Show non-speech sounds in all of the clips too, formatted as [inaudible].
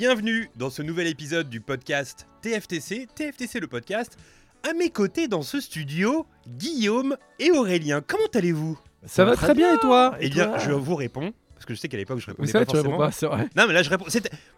Bienvenue dans ce nouvel épisode du podcast TFTC, TFTC le podcast. À mes côtés dans ce studio, Guillaume et Aurélien. Comment allez-vous? Ça va très bien et toi? Eh bien, je vous réponds. Parce que je sais qu'à l'époque, je répondais Oui, c'est vrai, pas tu réponds forcément. pas, c'est vrai. Non, mais là, je réponds.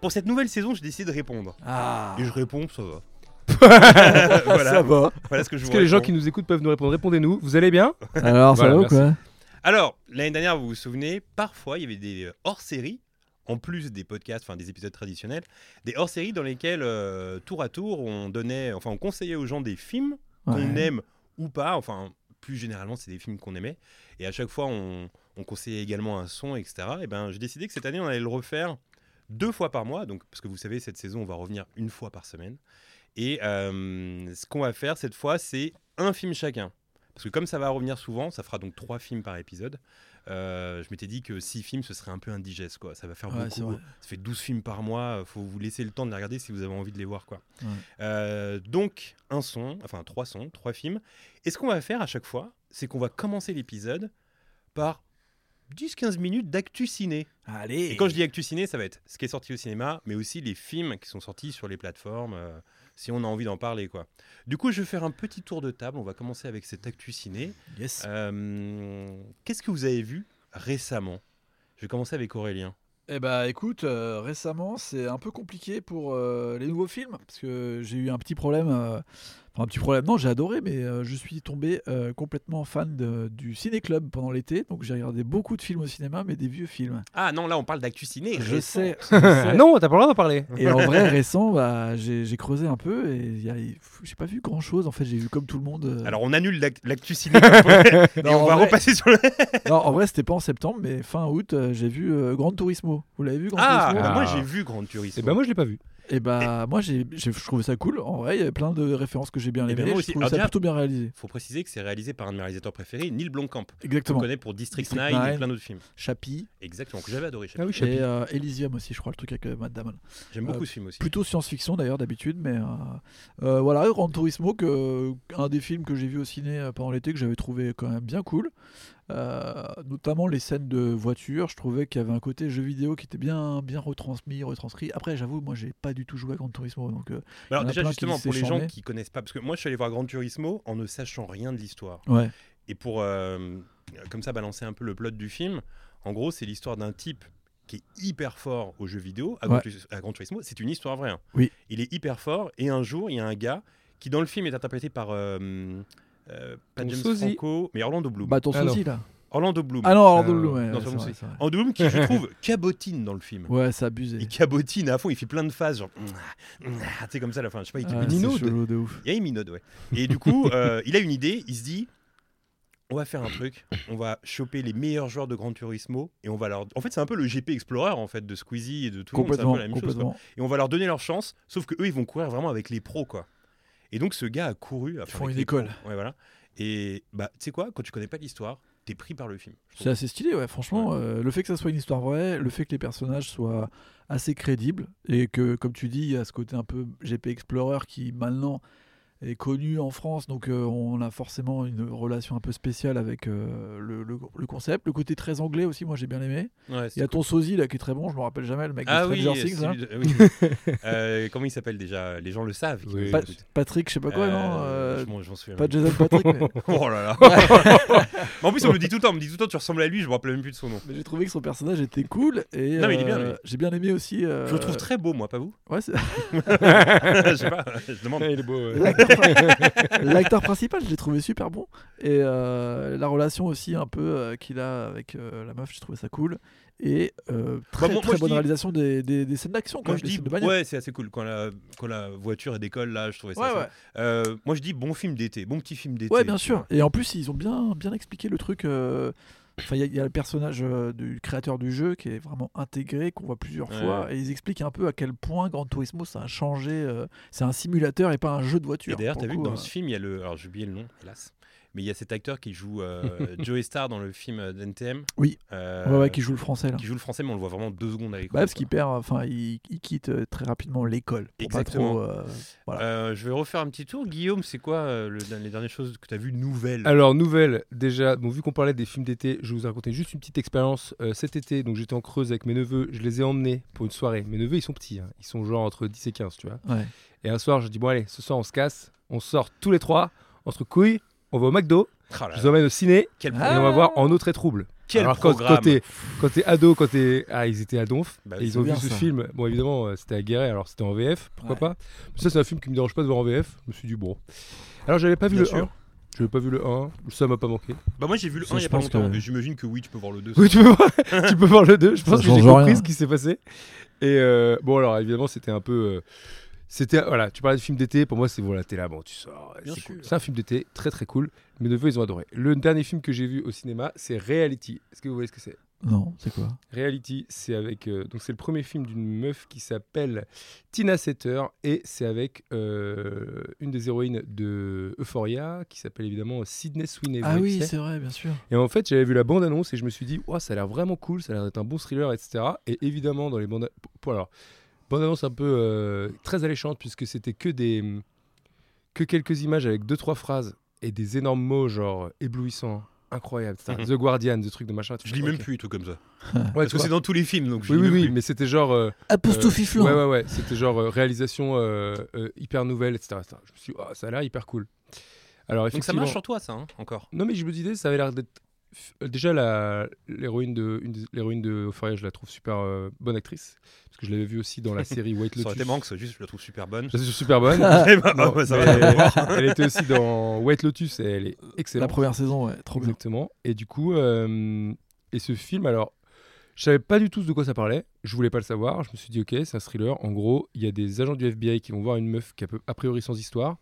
Pour cette nouvelle saison, j'ai décidé de répondre. Ah, Et je réponds, ça va. [laughs] [laughs] voilà. ça va. Voilà ce que je Est-ce vous que les gens qui nous écoutent peuvent nous répondre Répondez-nous. Vous allez bien? Alors, ça Voilà, va ou quoi? Alors, l'année dernière, vous vous souvenez, parfois, il y avait des euh, hors-séries, en plus des podcasts, enfin des épisodes traditionnels, des hors-séries dans lesquels, euh, tour à tour, on donnait, enfin, on conseillait aux gens des films qu'on aime ou pas, enfin, plus généralement, c'est des films qu'on aimait, et à chaque fois, on, on conseillait également un son, etc. Et ben, j'ai décidé que cette année, on allait le refaire deux fois par mois, donc, parce que vous savez, cette saison, on va revenir une fois par semaine. Et euh, ce qu'on va faire cette fois, c'est un film chacun. Parce que comme ça va revenir souvent, ça fera donc trois films par épisode. Euh, je m'étais dit que six films, ce serait un peu indigeste, quoi. Ça va faire Ouais, beaucoup. Ça fait 12 films par mois. euh, Faut vous laisser le temps de les regarder si vous avez envie de les voir, quoi. Ouais. Euh, donc, un son, enfin trois sons, trois films. Et ce qu'on va faire à chaque fois, c'est qu'on va commencer l'épisode par 10-15 minutes d'actu ciné. Allez Et quand je dis actu ciné, ça va être ce qui est sorti au cinéma, mais aussi les films qui sont sortis sur les plateformes, euh, si on a envie d'en parler, quoi. Du coup, je vais faire un petit tour de table. On va commencer avec cette actu ciné. Yes. Euh, Qu'est-ce que vous avez vu récemment? Je vais commencer avec Aurélien. Eh bah écoute, euh, récemment c'est un peu compliqué pour euh, les nouveaux films parce que j'ai eu un petit problème. Enfin un petit problème, non j'ai adoré mais euh, je suis tombé euh, complètement fan de- du ciné-club pendant l'été. Donc j'ai regardé beaucoup de films au cinéma mais des vieux films. Ah non, là on parle d'actu ciné. Je sais. [laughs] je sais. Non, t'as pas le droit d'en parler. [laughs] Et en vrai récent, bah, j'ai j'ai creusé un peu et j'ai pas vu grand chose. En fait j'ai vu comme tout le monde. euh, Alors on annule l'ac- l'actu ciné [laughs] et Non, on va vrai- repasser sur le. Non, en vrai c'était pas en septembre mais fin août j'ai vu euh, Grand Turismo. Vous l'avez vu Grand Ah, Turismo? bah, moi Ah. j'ai vu Grand Turismo. Et ben moi je l'ai pas vu. Et bah moi j'ai j'ai- je trouvais ça cool. En vrai il y avait plein de références que j'ai bien ben, aimées. moi Je trouvais Alors ça déjà- plutôt bien réalisé. faut préciser que c'est réalisé par un de mes réalisateurs préférés, Neil Blomkamp. On Exactement. connaît pour District, District 9, et 9. plein d'autres films. Chappie Exactement, que j'avais adoré. Ah oui, et Chappie. euh, Elysium aussi, je crois, le truc avec euh, Matt Damon. J'aime beaucoup euh, ce film aussi. Plutôt science-fiction d'ailleurs d'habitude, mais euh, voilà, Grand Turismo, que, un des films que j'ai vu au ciné pendant l'été que j'avais trouvé quand même bien cool. Euh, notamment les scènes de voiture, je trouvais qu'il y avait un côté jeu vidéo qui était bien, bien retransmis, retranscrit. Après, j'avoue, moi j'ai pas du tout joué à Grand Turismo, donc euh, Alors déjà justement pour les gens qui connaissent pas, parce que moi je suis allé voir Grand Turismo en ne sachant rien de l'histoire. ouais. Et pour euh, comme ça balancer un peu le plot du film, en gros c'est l'histoire d'un type qui est hyper fort aux jeux vidéo à, Gran Ouais. À Gran Turismo. C'est une histoire vraie. hein. Oui. Il est hyper fort et un jour il y a un gars qui dans le film est interprété par euh, pas Ton James sosie. Franco, mais Orlando Bloom. Bah, ton sosie là. Orlando Bloom. Ah non, Orlando Euh, Bloom, ouais, non, vrai. Orlando Bloom qui je [laughs] trouve cabotine dans le film. Ouais, c'est abusé. Il cabotine à fond, il fait plein de phases, genre. [clears throat] [clears throat] Tu sais, comme ça à la fin. Je sais pas, il Ah, chelou de ouf. Il y a une minaude, ouais. Et du coup, euh, [laughs] il a une idée, il se dit on va faire un truc, on va choper les meilleurs joueurs de Gran Turismo et on va leur. En fait, c'est un peu le GP Explorer en fait de Squeezie et de tout le monde, c'est un Complètement, peu la même chose. quoi. complètement. Et on va leur donner leur chance, sauf que eux, ils vont courir vraiment avec les pros, quoi. Et donc, ce gars a couru. font avec une école. Ouais, voilà. Et bah, tu sais quoi, quand tu connais pas l'histoire, t'es pris par le film. C'est assez stylé, ouais. Franchement, Ouais. euh, le fait que ça soit une histoire vraie, le fait que les personnages soient assez crédibles et que, comme tu dis, il y a ce côté un peu GP Explorer qui maintenant est connu en France, donc euh, on a forcément une relation un peu spéciale avec euh, le, le- le concept. Le côté très anglais aussi, moi j'ai bien aimé. Ouais, Il y a ton sosie là qui est très bon, je me rappelle jamais, le mec Ah de oui, Stranger Things. là. celui de- oui. Euh, comment il s'appelle déjà? Les gens le savent. Oui. Pa-. Patrick, je sais pas quoi, non Euh, je souviens Pas même Jason Patrick, mais, [laughs] Oh là là [laughs] Mais En plus, on me dit tout le temps, on me dit tout le temps, tu ressembles à lui, je me rappelle même plus de son nom. mais j'ai trouvé que son personnage était cool et Non, mais il est bien, euh, lui. j'ai bien aimé aussi. euh, Je le trouve très beau, moi, pas vous? Ouais, c'est- [laughs] Je sais pas, je demande. il est beau. ouais. [laughs] L'acteur principal, je l'ai trouvé super bon. Et euh, la relation aussi un peu euh, qu'il a avec euh, la meuf, j'ai trouvé ça cool. Et euh, très, moi, très bonne dis- réalisation des, des, des scènes d'action. Moi je dis, ouais, c'est assez cool quand la, quand la voiture elle décolle là, je trouvais ça. Ouais, ça. ouais. Moi je dis bon film d'été, bon petit film d'été. Ouais, bien sûr. Et en plus, ils ont bien, bien expliqué le truc. Enfin, il y, a- il y a le personnage euh, du créateur du jeu qui est vraiment intégré, qu'on voit plusieurs Ouais. fois, et ils expliquent un peu à quel point Gran Turismo ça a changé. euh, c'est un simulateur et pas un jeu de voiture. Et d'ailleurs, t'as vu que dans euh. ce film, il y a le. Alors, j'ai oublié le nom, hélas. Mais il y a cet acteur qui joue euh, [laughs] Joey Star dans le film euh, d'NTM. Oui. Euh, Ouais, ouais, qui joue le français là. qui joue le français, mais on le voit vraiment deux secondes à l'écran. Bah, parce qu'il perd, enfin, il, il quitte euh, très rapidement l'école. Exactement. Pas trop, euh, voilà. Euh, je vais refaire un petit tour. Guillaume, c'est quoi euh, le- les dernières choses que tu as vues nouvelles? Alors, nouvelle, déjà, bon, vu qu'on parlait des films d'été, je vais vous raconter juste une petite expérience. Euh, cet été, donc j'étais en Creuse avec mes neveux, je les ai emmenés pour une soirée. Mes neveux, ils sont petits, hein. ils sont genre entre 10 et 15, tu vois. Ouais. Et un soir, je dis, bon, allez, ce soir, on se casse, on sort tous les trois, entre couilles, on va au McDo, Oh là je vous emmène au ciné, Quel, et Ah. on va voir En autre et trouble. quel Alors, quand, programme quand t'es quand t'es ado, quand t'es. Ah, ils étaient à Donf. Bah, et ils ont vu ce film. Bon, évidemment, euh, c'était à Guéret, alors c'était en VF, pourquoi Ouais. pas. Mais ça, c'est un film qui me dérange pas de voir en VF. Je me suis dit, bon. Alors, j'avais pas vu Bien le sûr. 1. J'avais pas vu le 1. Ça m'a pas manqué. Bah, moi, j'ai vu le Ça, 1 il y je a pas pense longtemps. que- J'imagine que oui, tu peux voir le 2. Oui, tu peux voir, [laughs] tu peux voir le 2. Je pense que j'ai compris rien. ce qui s'est passé. Et euh, bon, alors, évidemment, c'était un peu. euh, c'était voilà, tu parlais de film d'été, pour moi c'est voilà, t'es là, bon, tu sors, Bien c'est cool. C'est un film d'été, très très cool. Mes neveux ils ont adoré. Le dernier film que j'ai vu au cinéma, c'est Reality. Est-ce que vous voyez ce que c'est? Non, c'est quoi? Reality, c'est avec euh, donc c'est le premier film d'une meuf qui s'appelle Tina Setter et c'est avec euh, une des héroïnes de Euphoria qui s'appelle évidemment Sydney Sweeney. Ah oui, c'est? vrai, bien sûr. et en fait, j'avais vu la bande annonce et je me suis dit, ouais, ça a l'air vraiment cool, ça a l'air d'être un bon thriller, etc. Et évidemment, dans les bandes, pour- alors, bande annonce un peu euh, très alléchante puisque c'était que des que quelques images avec deux trois phrases et des énormes mots genre éblouissant, incroyable. Mhm. The Guardian, des trucs de machin. Je lis même plus, tout comme ça. [laughs] Ouais, Parce que c'est dans tous les films, donc je Oui, lis oui, oui, mais c'était genre. euh, Apostophiflant. Ouais, ouais, ouais. C'était genre euh, réalisation euh, euh, hyper nouvelle, etc., etc. Je me suis dit, oh, ça a l'air hyper cool. Alors, Donc ça effectivement. marche sur toi, ça, hein, encore. Non, mais je me disais, ça avait l'air d'être. F- Déjà, la- l'héroïne de, l'héroïne de Euphoria, je la trouve super euh, bonne actrice. Parce que je l'avais vue aussi dans la [laughs] série White Ça Lotus. été Manx, juste, je la trouve super bonne. Je la trouve super bonne. [laughs] Ouais, ça elle était aussi dans White Lotus et elle est La excellente. première saison, ouais, trop bien. Exactement. Et du coup, euh, et ce film, alors, je savais pas du tout de quoi ça parlait. Je voulais pas le savoir. Je me suis dit, ok, c'est un thriller. En gros, il y a des agents du FBI qui vont voir une meuf qui est a, peu- a priori sans histoire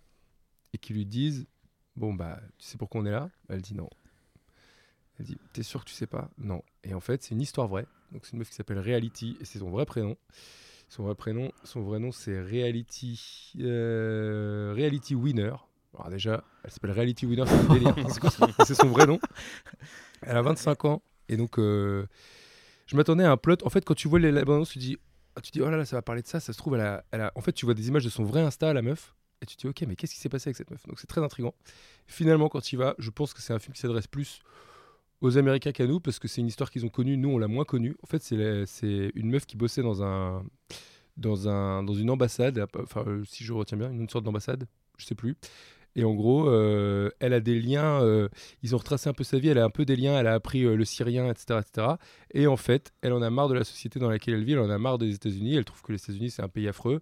et qui lui disent, bon bah, tu sais pourquoi on est là? Elle dit non. Elle dit, t'es sûr que tu sais pas? Non. Et en fait, c'est une histoire vraie. Donc c'est une meuf qui s'appelle Reality et c'est son vrai prénom. Son vrai prénom, son vrai nom, c'est Reality, euh, Reality Winner. Alors déjà, elle s'appelle Reality Winner, c'est [laughs] son vrai nom. Elle a 25 ans. Et donc, euh, je m'attendais à un plot. En fait, quand tu vois les tu dis, ah, tu dis, oh là là, ça va parler de ça. Ça se trouve, elle a, elle a- En fait, tu vois des images de son vrai Insta, la meuf. Et tu te dis, ok, mais qu'est-ce qui s'est passé avec cette meuf? Donc, c'est très intriguant. Finalement, quand tu y vas, je pense que c'est un film qui s'adresse plus aux Américains qu'à nous, parce que c'est une histoire qu'ils ont connue. Nous, on l'a moins connue. En fait, c'est une meuf qui bossait dans un. Dans, un, dans une ambassade, enfin, euh, si je retiens bien, une sorte d'ambassade, je sais plus. Et en gros, euh, elle a des liens, euh, ils ont retracé un peu sa vie, elle a un peu des liens, elle a appris le syrien, etc., etc. Et en fait, elle en a marre de la société dans laquelle elle vit, elle en a marre des États-Unis, elle trouve que les États-Unis c'est un pays affreux.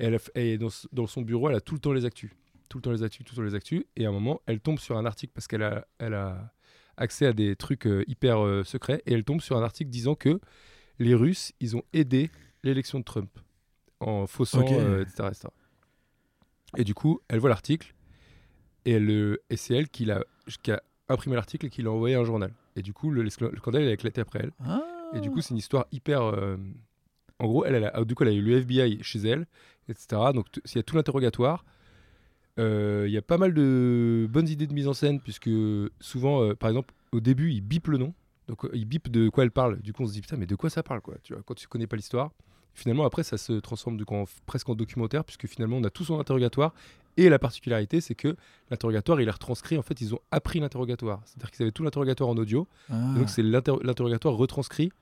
Et, elle dans son bureau, elle a tout le temps les actus. Tout le temps les actus, tout le temps les actus. Et à un moment, elle tombe sur un article parce qu'elle a, elle a accès à des trucs euh, hyper euh, secrets. Et elle tombe sur un article disant que les Russes, ils ont aidé l'élection de Trump en faussant, Ok. euh, etc., etc. Et du coup, elle voit l'article et, et c'est elle qui, l'a- qui a imprimé l'article et qui l'a envoyé à un journal. Et du coup, le, le scandale il a éclaté après elle. Ah. Et du coup, c'est une histoire hyper. euh, En gros, elle, elle a, du coup, elle a eu le FBI chez elle, etc. Donc, s'il y a tout l'interrogatoire, il y a pas mal de bonnes idées de mise en scène, puisque souvent, euh, par exemple, au début, il bip le nom. Donc, euh, il bip de quoi elle parle. Du coup, on se dit, putain, mais de quoi ça parle, quoi Tu vois, quand tu connais pas l'histoire. Finalement, après, ça se transforme presque en documentaire, puisque finalement, on a tout son interrogatoire. Et la particularité, c'est que l'interrogatoire, il est retranscrit. En fait, ils ont appris l'interrogatoire. C'est-à-dire qu'ils avaient tout l'interrogatoire en audio. Ah. Donc, c'est l'inter- l'interrogatoire retranscrit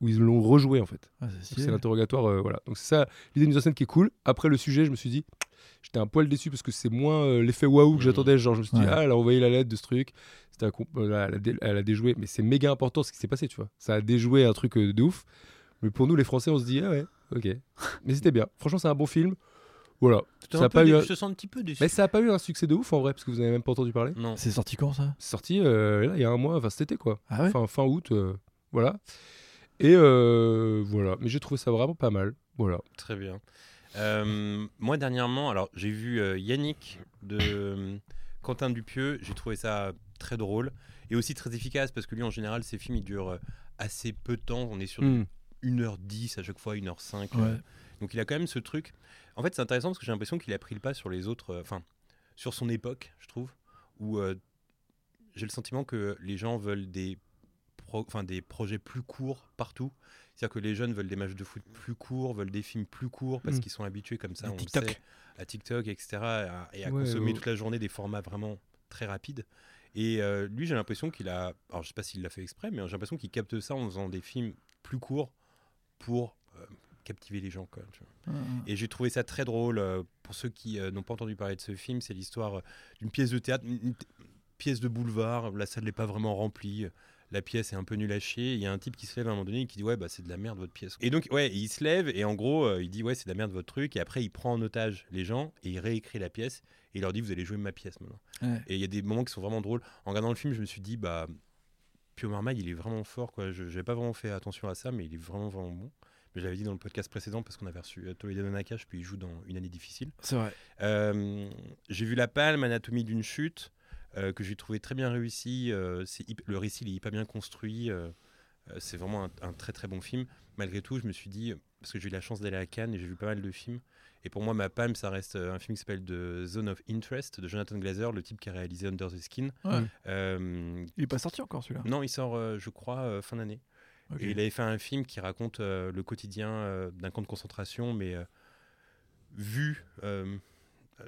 où ils l'ont rejoué, en fait. Ah, c'est l'interrogatoire, euh, voilà. Donc c'est ça, l'idée de mise en scène qui est cool. Après le sujet, je me suis dit, j'étais un poil déçu parce que c'est moins euh, l'effet waouh que Mhm. j'attendais. Genre, je me suis dit, Ouais. ah, elle a envoyé la lettre de ce truc. C'était un euh, elle, a dé- elle a déjoué, mais c'est méga important ce qui s'est passé, tu vois. Ça a déjoué un truc euh, de ouf. Mais pour nous, les Français, on se dit, ah ouais, ok. mais c'était bien. Franchement, c'est un bon film. Voilà. Ça a pas eu un- Je te sens un petit peu déçu. Mais ça a pas eu un succès de ouf en vrai, parce que vous avez même pas entendu parler. Non. C'est sorti quand ça? C'est sorti euh, là, il y a un mois, enfin cet été quoi. Ah ouais? Fin, fin août, euh, voilà. Et euh, voilà, mais j'ai trouvé ça vraiment pas mal. Voilà. Très bien. Euh, moi, dernièrement, alors j'ai vu euh, Yannick de Quentin Dupieux. J'ai trouvé ça très drôle. et aussi très efficace parce que lui, en général, ses films, ils durent assez peu de temps. On est sur Hmm. 1h10 à chaque fois, 1h05. Ouais. Donc il a quand même ce truc. En fait, c'est intéressant parce que j'ai l'impression qu'il a pris le pas sur les autres, enfin, sur son époque, je trouve, où j'ai le sentiment que les gens veulent des, pro- enfin, des projets plus courts partout. C'est-à-dire que les jeunes veulent des matchs de foot plus courts, veulent des films plus courts parce Mm. qu'ils sont habitués comme ça, on TikTok. le sait, à TikTok, etc. à- et à Ouais, consommer ouais. toute la journée des formats vraiment très rapides. Et euh, lui, j'ai l'impression qu'il a. Alors, je sais pas s'il l'a fait exprès, mais j'ai l'impression qu'il capte ça en faisant des films plus courts pour euh, captiver les gens. Quoi, tu vois. Ouais, ouais. Et j'ai trouvé ça très drôle. euh, pour ceux qui n'ont pas entendu parler de ce film, c'est l'histoire d'une pièce de théâtre, une, pièce de boulevard. La salle n'est pas vraiment remplie. La pièce est un peu nulle à chier. Il y a un type qui se lève à un moment donné et qui dit Ouais, bah, c'est de la merde votre pièce. Et donc, ouais, il se lève et en gros, euh, il dit Ouais, c'est de la merde votre truc. Et après, il prend en otage les gens et il réécrit la pièce. Et il leur dit Vous allez jouer ma pièce maintenant. Ouais. Et il y a des moments qui sont vraiment drôles. En regardant le film, je me suis dit Bah, Pio Marmaille, il est vraiment fort. quoi. Je n'avais pas vraiment fait attention à ça, mais il est vraiment, vraiment bon. Mais je l'avais dit dans le podcast précédent parce qu'on avait reçu euh, Nakash, puis il joue dans Une année difficile. C'est vrai. Euh, j'ai vu La Palme, Anatomie d'une chute, que j'ai trouvé très bien réussi. euh, le récit il est hyper bien construit. euh, euh, c'est vraiment un, un très très bon film. Malgré tout, je me suis dit, parce que j'ai eu la chance d'aller à Cannes et j'ai vu pas mal de films. Et pour moi, ma palme, ça reste euh, un film qui s'appelle The Zone of Interest de Jonathan Glazer, le type qui a réalisé Under the Skin. Ouais. Euh, Il est pas sorti encore celui-là? non, il sort, euh, je crois, euh, fin d'année. Et il avait fait un film qui raconte euh, le quotidien euh, d'un camp de concentration, mais euh, vu euh, euh,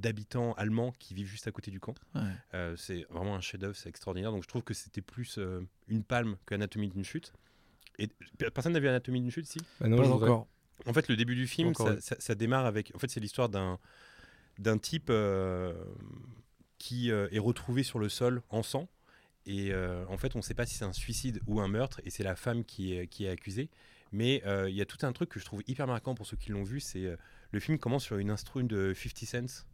d'habitants allemands qui vivent juste à côté du camp. Ouais. Euh, c'est vraiment un chef-d'œuvre, c'est extraordinaire. Donc je trouve que c'était plus euh, une palme qu'Anatomie d'une chute. Et personne n'a vu Anatomie d'une chute, si? Bah non, Pas encore. en fait, le début du film, Encore ça, oui. ça- ça démarre avec. En fait, c'est l'histoire d'un d'un type euh, qui euh, est retrouvé sur le sol en sang. Et euh, en fait, on ne sait pas si c'est un suicide ou un meurtre, et c'est la femme qui est, qui est accusée. Mais euh, il y a tout un truc que je trouve hyper marquant pour ceux qui l'ont vu. C'est euh, le film commence sur une instru de 50 Cent.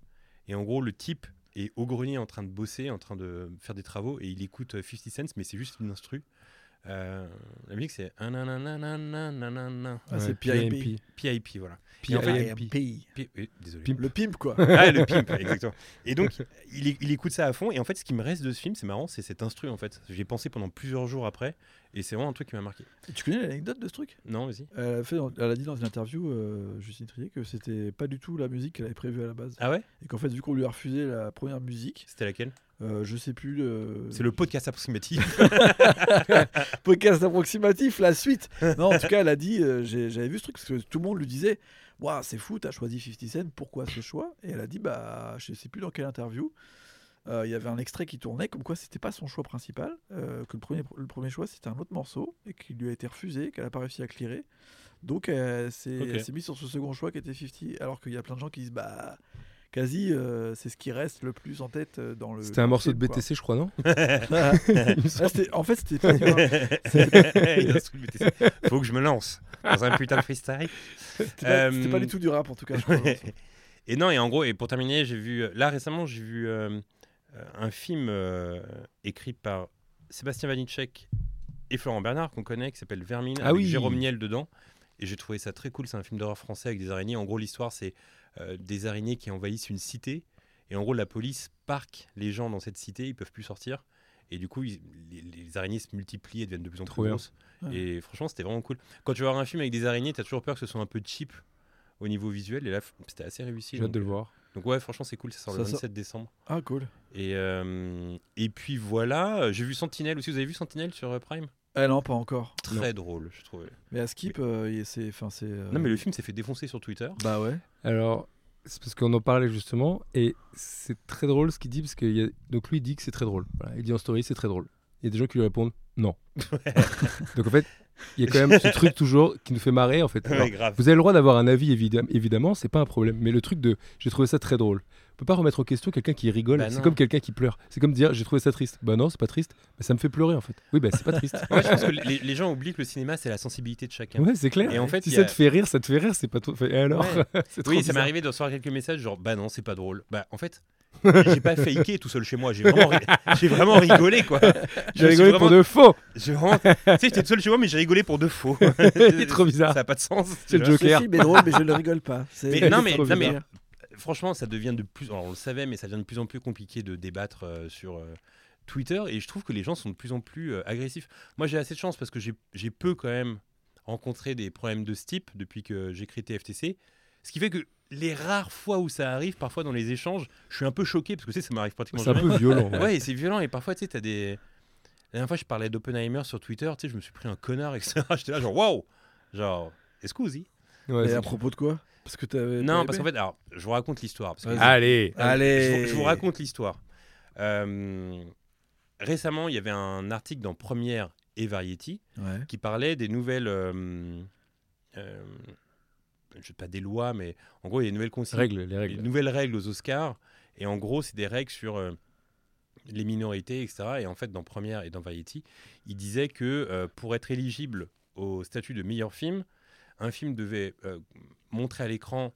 Et en gros, le type est au grenier en train de bosser, en train de faire des travaux, et il écoute euh, 50 Cent, mais c'est juste une instru. Euh, la musique c'est ah, c'est PIP PIP voilà. PIP en fait, désolé. Pimp. le pimp quoi. [laughs] Ah, le pimp exactement. Et donc il, il, écoute ça à fond et en fait ce qui me reste de ce film c'est marrant c'est cet instru en fait. J'ai pensé pendant plusieurs jours après et c'est vraiment un truc qui m'a marqué. tu connais l'anecdote de ce truc? Non, vas-y. elle a, elle dit dans une interview, euh, Justine Trier, que c'était pas du tout la musique qu'elle avait prévue à la base. Ah ouais? Et qu'en fait, vu qu'on lui a refusé la première musique, C'était laquelle? euh, je sais plus. euh, C'est le podcast approximatif. [laughs] podcast approximatif, la suite. Non, en tout cas, elle a dit euh, j'avais vu ce truc parce que tout le monde lui disait Waouh, c'est fou, t'as choisi 50 Cent, pourquoi ce choix? Et elle a dit Bah, je sais plus dans quelle interview. Euh, Il y avait un extrait qui tournait, comme quoi c'était pas son choix principal, euh, que le premier, le premier choix c'était un autre morceau et qui lui a été refusé, qu'elle a pas réussi à clearer. Donc elle s'est elle s'est mise sur ce second choix qui était 50, alors qu'il y a plein de gens qui disent Bah, quasi, euh, c'est ce qui reste le plus en tête euh, dans le. C'était un morceau de film, quoi. BTC, je crois, non Ah, c'était- en fait, c'était pas. [laughs] Il Faut que je me lance dans un putain de freestyle. C'était pas, c'était pas Euh, du tout du rap en tout cas. je crois. et non, et en gros, et pour terminer, j'ai vu. euh, Là, récemment, j'ai vu euh, euh, un film euh, écrit par Sébastien Vanitschek et Florent Bernard, qu'on connaît, qui s'appelle Vermine, Ah avec oui. Jérôme Niel dedans. Et j'ai trouvé ça très cool. C'est un film d'horreur français avec des araignées. En gros, l'histoire, c'est euh, des araignées qui envahissent une cité. Et en gros, la police parque les gens dans cette cité. Ils peuvent plus sortir. Et du coup, ils- les, les araignées se multiplient et deviennent de plus en plus grosses. Ouais. Et franchement, c'était vraiment cool. Quand tu vas voir un film avec des araignées, tu as toujours peur que ce soit un peu cheap au niveau visuel. Et là, c'était assez réussi. J'ai hâte de le voir. Donc ouais, franchement, c'est cool. Ça sort le Ça sort- 27 décembre. Ah, cool. Et, euh, et puis voilà, euh, j'ai vu Sentinelle aussi. Vous avez vu Sentinelle sur euh, Prime? Ah non, pas encore. Très drôle, je trouvais. Mais à Skip, euh, c'est. Enfin, c'est. euh, Non, mais le film s'est fait défoncer sur Twitter. Bah ouais. Alors, c'est parce qu'on en parlait justement, et c'est très drôle ce qu'il dit, parce que y a... donc lui il dit que c'est très drôle. Voilà, il dit en story c'est très drôle. Il y a des gens qui lui répondent non. donc en fait, il y a quand même ce truc toujours qui nous fait marrer en fait. Alors, Ouais, grave. vous avez le droit d'avoir un avis évidemment, évidemment, c'est pas un problème. Mais le truc de j'ai trouvé ça très drôle. On peut pas remettre en question quelqu'un qui rigole. Bah c'est comme quelqu'un qui pleure. C'est comme dire j'ai trouvé ça triste. Bah non, c'est pas triste. Mais ça me fait pleurer en fait. Oui, bah c'est pas triste. Ouais, je pense que les, les gens oublient que le cinéma, c'est la sensibilité de chacun. Ouais, c'est clair. Et en fait, si y ça a- te fait rire, ça te fait rire, c'est pas tout. Et alors Ouais. [laughs] C'est trop Oui, ça m'est arrivé de recevoir quelques messages genre bah non, c'est pas drôle. Bah en fait, j'ai pas faké tout seul chez moi. J'ai vraiment, ri- j'ai vraiment rigolé quoi. J'ai rigolé pour de faux. J'ai vraiment... tu sais, j'étais tout seul chez moi, mais j'ai rigolé pour de faux. [laughs] est trop bizarre. Ça a pas de sens. C'est le. Joker. Ce film est drôle, mais je ne rigole pas. C'est- Mais c'est non, mais, non, mais franchement, ça devient de plus. Alors, on le savait, mais ça devient de plus en plus compliqué de débattre euh, sur euh, Twitter et je trouve que les gens sont de plus en plus euh, agressifs. Moi, j'ai assez de chance parce que j'ai j'ai peu quand même rencontré des problèmes de ce type depuis que j'écris TFTC. Ce qui fait que les rares fois où ça arrive, parfois dans les échanges, je suis un peu choqué parce que tu sais, ça m'arrive pratiquement C'est un peu violent. Ouais, c'est violent et parfois, tu sais, t'as des. La dernière fois, je parlais d'Oppenheimer sur Twitter, tu sais, je me suis pris un connard, etc. [laughs] J'étais là, genre, waouh Genre, excusez Ouais, Et à propos de quoi? Parce que t'avais. Non, parce qu'en fait, alors, je vous raconte l'histoire. Allez. Allez. Je vous, je vous raconte l'histoire. Euh, récemment, il y avait un article dans Première et Variety Ouais. qui parlait des nouvelles. euh, euh, je sais pas des lois, mais en gros, il y a des nouvelles consignes. Règles, les des règles. nouvelles règles aux Oscars. Et en gros, c'est des règles sur euh, les minorités, etc. Et en fait, dans Première et dans Variety, il disait que euh, pour être éligible au statut de meilleur film, un film devait euh, montrer à l'écran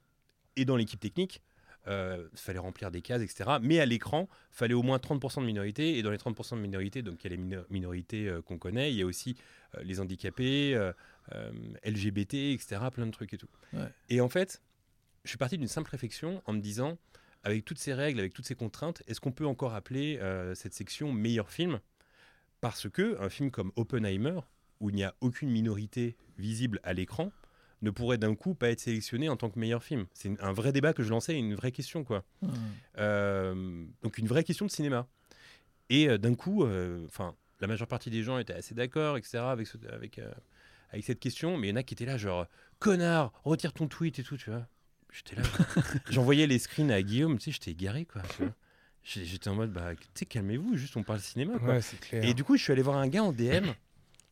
et dans l'équipe technique. Il fallait remplir des cases, etc. Mais à l'écran, fallait au moins 30% de minorités. Et dans les 30% de minorités, donc il y a les mino- minorités qu'on connaît, il y a aussi les handicapés, LGBT, etc. Plein de trucs et tout. Ouais. Et en fait, je suis parti d'une simple réflexion en me disant, avec toutes ces règles, avec toutes ces contraintes, est-ce qu'on peut encore appeler euh, cette section meilleur film? Parce que un film comme Oppenheimer, où il n'y a aucune minorité visible à l'écran, ne pourrait d'un coup pas être sélectionné en tant que meilleur film. C'est un vrai débat que je lançais, une vraie question, quoi. Ah. Euh, donc une vraie question de cinéma. Et euh, d'un coup, enfin, la majeure partie des gens étaient assez d'accord, etc., avec, ce- avec, euh, avec cette question, mais il y en a qui étaient là, genre, connard, retire ton tweet et tout, tu vois. J'étais là, [laughs] j'envoyais les screens à Guillaume, tu sais, j'étais égaré, quoi. tu vois. J'ai- J'étais en mode, bah, tu sais, calmez-vous, juste on parle cinéma, quoi. Ouais, clair. Et du coup, je suis allé voir un gars en DM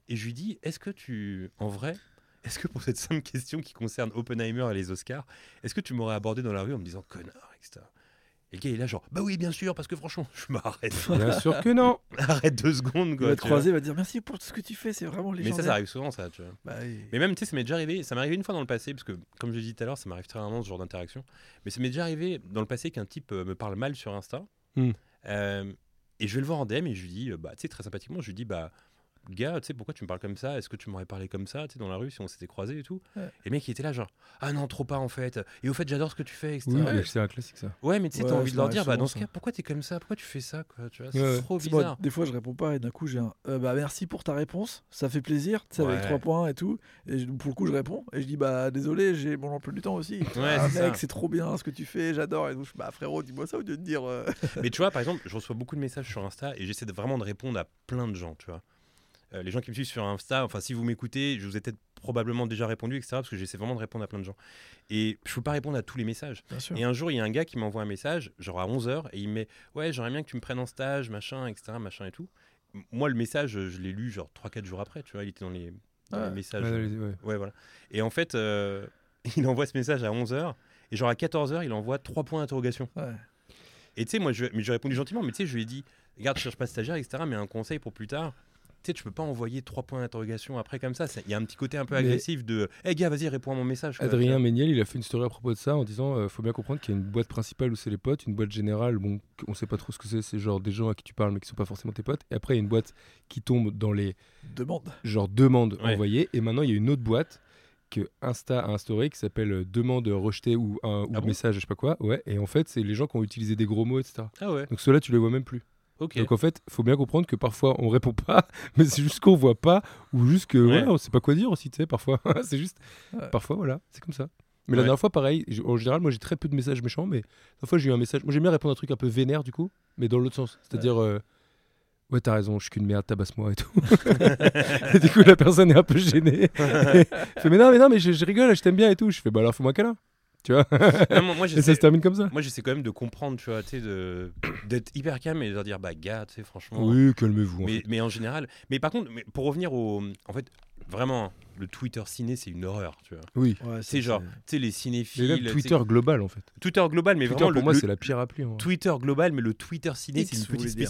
et je lui dis Est-ce que tu, en vrai, est-ce que pour cette simple question qui concerne Oppenheimer et les Oscars, est-ce que tu m'aurais abordé dans la rue en me disant connard, etc. Et le gars il est là, genre Bah oui, bien sûr, parce que franchement, [laughs] je m'arrête. Bien sûr que non. [laughs] Arrête deux secondes, Il quoi. va te croiser, il va te dire merci pour tout ce que tu fais, c'est vraiment Mais légendaire. ça, ça arrive souvent, ça, tu vois. Bah oui. Mais même, tu sais, ça m'est déjà arrivé, ça m'est arrivé une fois dans le passé, parce que, comme je l'ai dit tout à l'heure, ça m'arrive très rarement ce genre d'interaction. Mais ça m'est déjà arrivé dans le passé qu'un type euh, me parle mal sur Insta. Hmm. Euh, et je vais le voir en DM et je lui dis, euh, bah, tu sais, très sympathiquement, je lui dis, bah, gars, tu sais, pourquoi tu me parles comme ça? Est-ce que tu m'aurais parlé comme ça, tu sais, dans la rue, si on s'était croisés et tout? Ouais. Et le mec, il était là, genre, ah non, trop pas en fait. Et au fait, j'adore ce que tu fais, etc. Oui, ouais. c'est un classique ça. mais tu sais, Ouais, t'as envie de leur dire, bah, dans ce cas, pourquoi t'es comme ça? Pourquoi tu fais ça, quoi? Tu vois, c'est Ouais. trop moi, bizarre. des fois, je réponds pas et d'un coup, j'ai un euh, bah merci pour ta réponse, ça fait plaisir, tu sais, avec Ouais. trois points et tout. Et pour le coup, je réponds et je dis bah désolé, j'ai mon emploi du temps aussi. ah, c'est mec, c'est trop bien ce que tu fais, j'adore. Et donc, je- bah frérot, dis-moi ça au lieu de dire. euh, Mais tu vois, par exemple, je reçois beaucoup de messages sur Insta et j'essaie de vraiment de répondre à plein de gens, tu vois. Euh, les gens qui me suivent sur Insta, enfin, si vous m'écoutez, je vous ai peut-être probablement déjà répondu, etc. Parce que j'essaie vraiment de répondre à plein de gens. Et je peux pas répondre à tous les messages. Et un jour, il y a un gars qui m'envoie un message, genre à 11h, et il me met Ouais, j'aimerais bien que tu me prennes en stage, machin, etc., machin et tout. Moi, le message, je l'ai lu genre 3-4 jours après, tu vois, il était dans les, dans Ouais. les messages. Ouais, allez-y, ouais. Ouais, voilà. Et en fait, euh, [laughs] il envoie ce message à 11h, et genre à 14h, il envoie 3 points d'interrogation. Ouais. Et tu sais, moi, je, mais je répondu gentiment, mais tu sais, je lui ai dit, regarde, je cherche pas de stagiaire, etc., mais un conseil pour plus tard. Tu sais, tu peux pas envoyer trois points d'interrogation après comme ça. Il y a un petit côté un peu Mais- agressif de, hé gars, vas-y, réponds à mon message. quoi, Adrien. Méniel, il a fait une story à propos de ça en disant euh, faut bien comprendre qu'il y a une boîte principale où c'est les potes, une boîte générale, bon, on sait pas trop ce que c'est, c'est genre des gens à qui tu parles mais qui sont pas forcément tes potes. Et après, il y a une boîte qui tombe dans les Demande. genre demandes Ouais. envoyées. Et maintenant, il y a une autre boîte que Insta a instaurée qui s'appelle euh, demande rejetée ou, un, ou Ah bon? message, je sais pas quoi. Ouais. Et en fait, c'est les gens qui ont utilisé des gros mots, etc. Ah ouais, Donc ceux-là, tu les vois même plus. Donc en fait, faut bien comprendre que parfois on répond pas, [laughs] mais c'est juste qu'on voit pas ou juste que Ouais. on sait pas quoi dire aussi, tu sais, parfois. [laughs] c'est juste Ouais. parfois voilà, c'est comme ça. Mais la dernière fois pareil, en général, moi j'ai très peu de messages méchants mais la fois j'ai eu un message, moi j'aime bien répondre à un truc un peu vénère du coup, mais dans l'autre sens, c'est-à-dire euh, Ouais, t'as raison, je suis qu'une merde, tabasse-moi et tout. [laughs] et du coup, la personne est un peu gênée. Fait, mais non, mais non, mais je, je rigole, je t'aime bien et tout. Je fais, bah alors fais-moi un câlin. Tu vois [laughs] Non, moi, moi, Et ça se termine comme ça. moi, j'essaie quand même de comprendre, tu vois, d'être hyper calme et de leur dire, bah, gars, tu sais, franchement. Oui, calmez-vous. en Mais, fait. mais en général, mais par contre, mais pour revenir au. En fait, vraiment, le Twitter ciné, c'est une horreur, tu vois. Oui. Ouais, C'est genre, tu sais, les Mais cinéphiles. sais, Twitter global en fait. Twitter global, mais Twitter vraiment, pour le, moi, c'est la pire appli. Twitter global, mais le Twitter ciné, c'est une petite dire.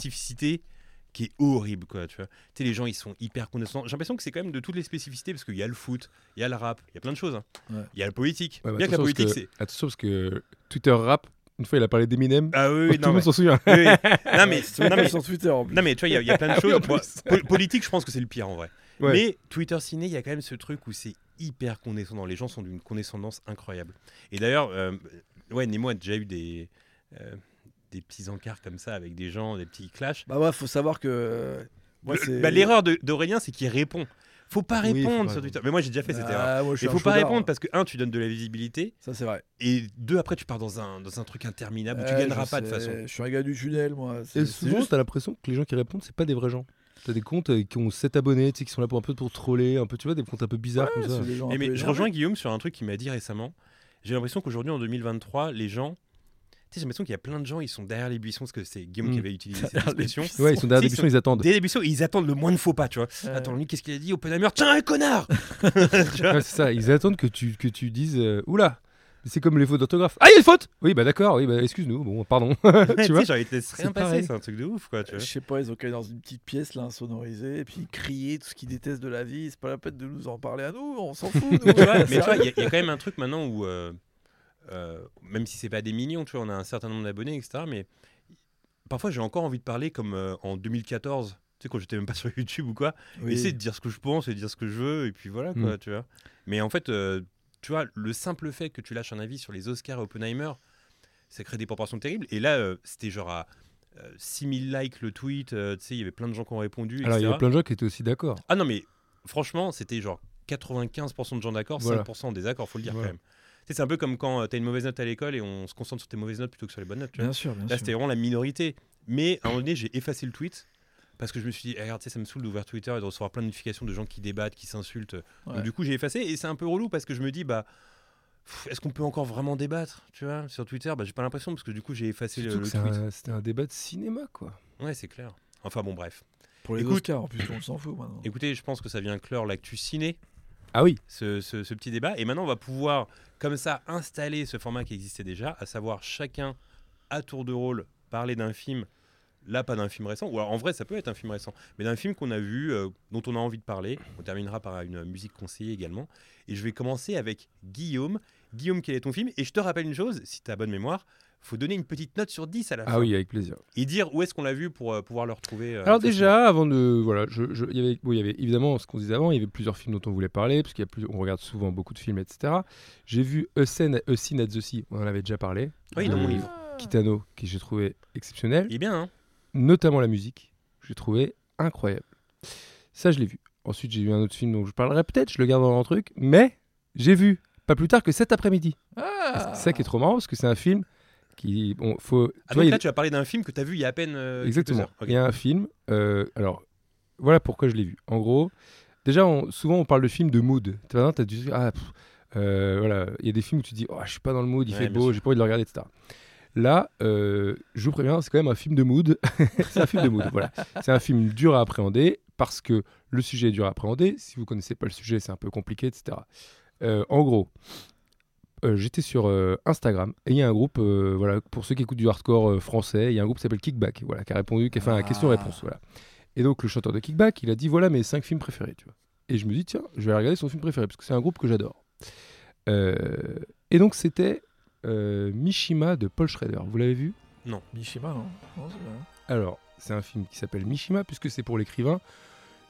Qui est horrible, quoi, tu vois. Tu sais, les gens, ils sont hyper condescendants. J'ai l'impression que c'est quand même de toutes les spécificités, parce qu'il y a le foot, il y a le rap, il y a plein de choses. hein. Ouais. Il y a le politique. Ouais, bah, Bien que la politique, que- c'est. Attention parce que Twitter rap, une fois il a parlé d'Eminem, Ah oui, oui, tout le non, monde s'en souvient. oui, oui. non, mais... [laughs] Non, mais... sur Twitter. en plus. Non mais tu vois, il y y, a plein de [laughs] Ah oui, choses. politique, je pense que c'est le pire en vrai. Ouais. Mais Twitter ciné, il y a quand même ce truc où c'est hyper condescendant. Les gens sont d'une condescendance incroyable. Et d'ailleurs, euh, ouais, Nemo a déjà eu des, euh, des petits encarts comme ça avec des gens, des petits clashs. Bah ouais, faut savoir que. c'est- bah, L'erreur de- d'Aurélien, c'est qu'il répond. Faut pas Oui, faut répondre sur. Twitter. Mais moi, j'ai déjà fait cette erreur. Ah, moi, suis Il un faut pas répondre hein. parce que, un, tu donnes de la visibilité, Ça, c'est vrai. et deux, après, tu pars dans un, dans un truc interminable où tu gagneras pas de sais, façon. Je suis un gars du tunnel, moi. C'est Et souvent, juste- t'as l'impression que les gens qui répondent, c'est pas des vrais gens. T'as des comptes euh, qui ont 7 abonnés, tu sais, qui sont là pour un peu pour troller, un peu, tu vois, des comptes un peu bizarres Ouais, comme ça. Eh, mais je rejoins Guillaume sur un truc qu'il m'a dit récemment. J'ai l'impression qu'aujourd'hui, en 2023, les gens. Tu sais, j'ai l'impression qu'il y a plein de gens, ils sont derrière les buissons, parce que c'est Guillaume qui avait utilisé [laughs] cette les expression. Ouais, ils sont derrière Si, buissons, ils attendent. Derrière les buissons, ils attendent le moins de faux pas, tu vois. Attends, lui, qu'est-ce qu'il a dit Oppenheimer? Tiens, un connard [laughs] c'est ça, ils attendent que tu, que tu dises euh, Oula C'est comme les fautes d'orthographe. Ah, il y a une faute Oui, bah d'accord, oui, bah excuse-nous, bon, pardon. [laughs] Tu vois genre, ils te laissent rien C'est passer, c'est un truc de ouf, quoi. Tu Je vois. sais pas, ils ont qu'à aller dans une petite pièce là, insonorisée, et puis crier tout ce qu'ils détestent de la vie. C'est pas la peine de nous en parler à nous, on s'en fout. nous. Tu vois, mais tu vois, il y, a- il y a quand même un truc maintenant où, euh, euh, même si c'est pas des millions, tu vois, on a un certain nombre d'abonnés, etc. Mais parfois, j'ai encore envie de parler comme euh, en 2014, tu sais, quand j'étais même pas [laughs] sur YouTube ou quoi. Oui. Essayer de dire ce que je pense et de dire ce que je veux, et puis voilà, quoi, Mm. tu vois. Mais en fait, euh, tu vois, le simple fait que tu lâches un avis sur les Oscars et Oppenheimer, ça crée des proportions terribles. Et là, euh, c'était genre à euh, 6000 likes le tweet, tu sais, il y avait plein de gens qui ont répondu, Alors, il y etc. a plein de gens qui étaient aussi d'accord. Ah non, mais franchement, c'était genre 95% de gens d'accord, Voilà. 5% en désaccord, faut le dire Voilà. quand même. Sais, C'est un peu comme quand tu as une mauvaise note à l'école et on se concentre sur tes mauvaises notes plutôt que sur les bonnes notes. tu vois. Bien sûr, bien Là, c'était vraiment la minorité. Mais à un moment donné, j'ai effacé le tweet parce que je me suis dit, eh, regarde, ça me saoule d'ouvrir Twitter et de recevoir plein de notifications de gens qui débattent, qui s'insultent. Donc, du coup, j'ai effacé et c'est un peu relou parce que je me dis, bah. Est-ce qu'on peut encore vraiment débattre, tu vois, sur Twitter? Bah, j'ai pas l'impression parce que du coup j'ai effacé le, Surtout tweet. un- c'était un débat de cinéma, quoi. Ouais, c'est clair. Enfin bon, bref. Pour les Écoute- Oscars, en plus, on s'en fout maintenant. Écoutez, je pense que ça vient clore l'actu ciné. Ah oui ce, ce- petit débat. Et maintenant, on va pouvoir, comme ça, installer ce format qui existait déjà, à savoir chacun, à tour de rôle, parler d'un film. Là, pas d'un film récent, ou alors en vrai, ça peut être un film récent, mais d'un film qu'on a vu, euh, dont on a envie de parler. On terminera par une musique conseillée également. Et je vais commencer avec Guillaume. Guillaume, quel est ton film? Et je te rappelle une chose, si tu as bonne mémoire, faut donner une petite note sur 10 à la fin. Ah oui, avec plaisir. Et dire où est-ce qu'on l'a vu pour euh, pouvoir le retrouver. euh, Alors déjà, avant de... Voilà, je, je- il, y avait, bon, il y avait évidemment ce qu'on disait avant, il y avait plusieurs films dont on voulait parler, parce qu'il y a plus, on regarde souvent beaucoup de films, etc. J'ai vu A Scene, A Scene at the Sea, on en avait déjà parlé. Oui, dans mon de livre. Kitano, qui j'ai trouvé exceptionnel. Il est bien, hein notamment la musique, que j'ai trouvé incroyable. Ça, je l'ai vu. Ensuite, j'ai vu un autre film dont je parlerai peut-être, je le garde dans un truc, mais j'ai vu pas plus tard que cet après-midi. Ah C'est ça qui est trop marrant, parce que c'est un film qui. Bon, faut. tu Ah, vois, il- là, tu as parlé d'un film que tu as vu il y a à peine. euh, Exactement. heures. Il y a un film. euh, alors, voilà pourquoi je l'ai vu. En gros, déjà, on- souvent, on parle de films de mood. Tu du. Ah, pff, euh, voilà. Il y a des films où tu dis, oh, je suis pas dans le mood, il Ouais, fait beau, j'ai pas envie de le regarder, etc. Là, euh, je vous préviens, c'est quand même un film de mood. [laughs] c'est un film de mood, voilà. C'est un film dur à appréhender parce que le sujet est dur à appréhender. Si vous connaissez pas le sujet, c'est un peu compliqué, etc. En gros, euh, j'étais sur euh, Instagram et il y a un groupe, euh, voilà, pour ceux qui écoutent du hardcore français, il y a un groupe qui s'appelle Kickback, voilà, qui a répondu, qui a fait un Ah. question-réponse, voilà. Et donc le chanteur de Kickback, il a dit voilà mes cinq films préférés, tu vois. Et je me dis tiens, je vais aller regarder son film préféré parce que c'est un groupe que j'adore. Et donc c'était Mishima de Paul Schrader. Vous l'avez vu? Mishima, non, Non. Alors c'est un film qui s'appelle Mishima puisque c'est pour l'écrivain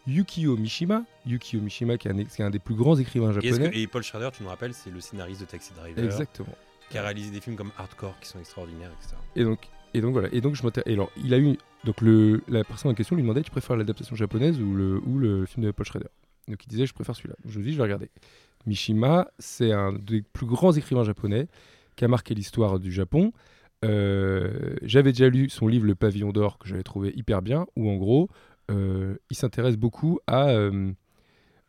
Yukio Mishima. Yukio Mishima qui est un, qui est un des plus grands écrivains japonais. que- et Paul Schrader, tu nous rappelles, c'est le scénariste de Taxi Driver, Exactement. qui a réalisé des films comme Hardcore qui sont extraordinaires, etc. Et donc, et donc voilà. Et donc je et alors, il a eu donc le la personne en question lui demandait tu préfères l'adaptation japonaise ou le ou le film de Paul Schrader? Donc il disait je préfère celui-là. Je me dis je vais regarder. Mishima, c'est un des plus grands écrivains japonais qui a marqué l'histoire du Japon. Euh, j'avais déjà lu son livre Le Pavillon d'or que j'avais trouvé hyper bien où en gros il s'intéresse beaucoup à euh,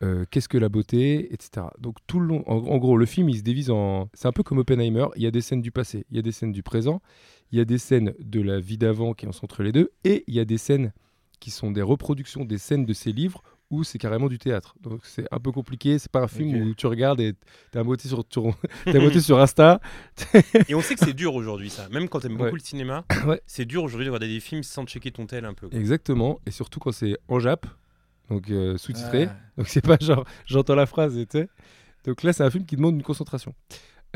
euh, qu'est-ce que la beauté, etc. Donc tout le long, en, en gros, le film il se divise en, c'est un peu comme Oppenheimer. Il y a des scènes du passé, il y a des scènes du présent, il y a des scènes de la vie d'avant qui sont entre les deux, et il y a des scènes qui sont des reproductions des scènes de ses livres où c'est carrément du théâtre. Donc c'est un peu compliqué. C'est pas un film où tu regardes et t'as à moitié sur, t'es [laughs] à moitié sur Insta. [laughs] Et on sait que c'est dur aujourd'hui, ça. Même quand t'aimes beaucoup Ouais. le cinéma, [coughs] Ouais. c'est dur aujourd'hui de regarder des films sans checker ton tel un peu. quoi. Exactement. Et surtout quand c'est en Jap, donc euh, sous-titré. Donc c'est pas genre j'entends la phrase, tu sais. Donc là c'est un film qui demande une concentration.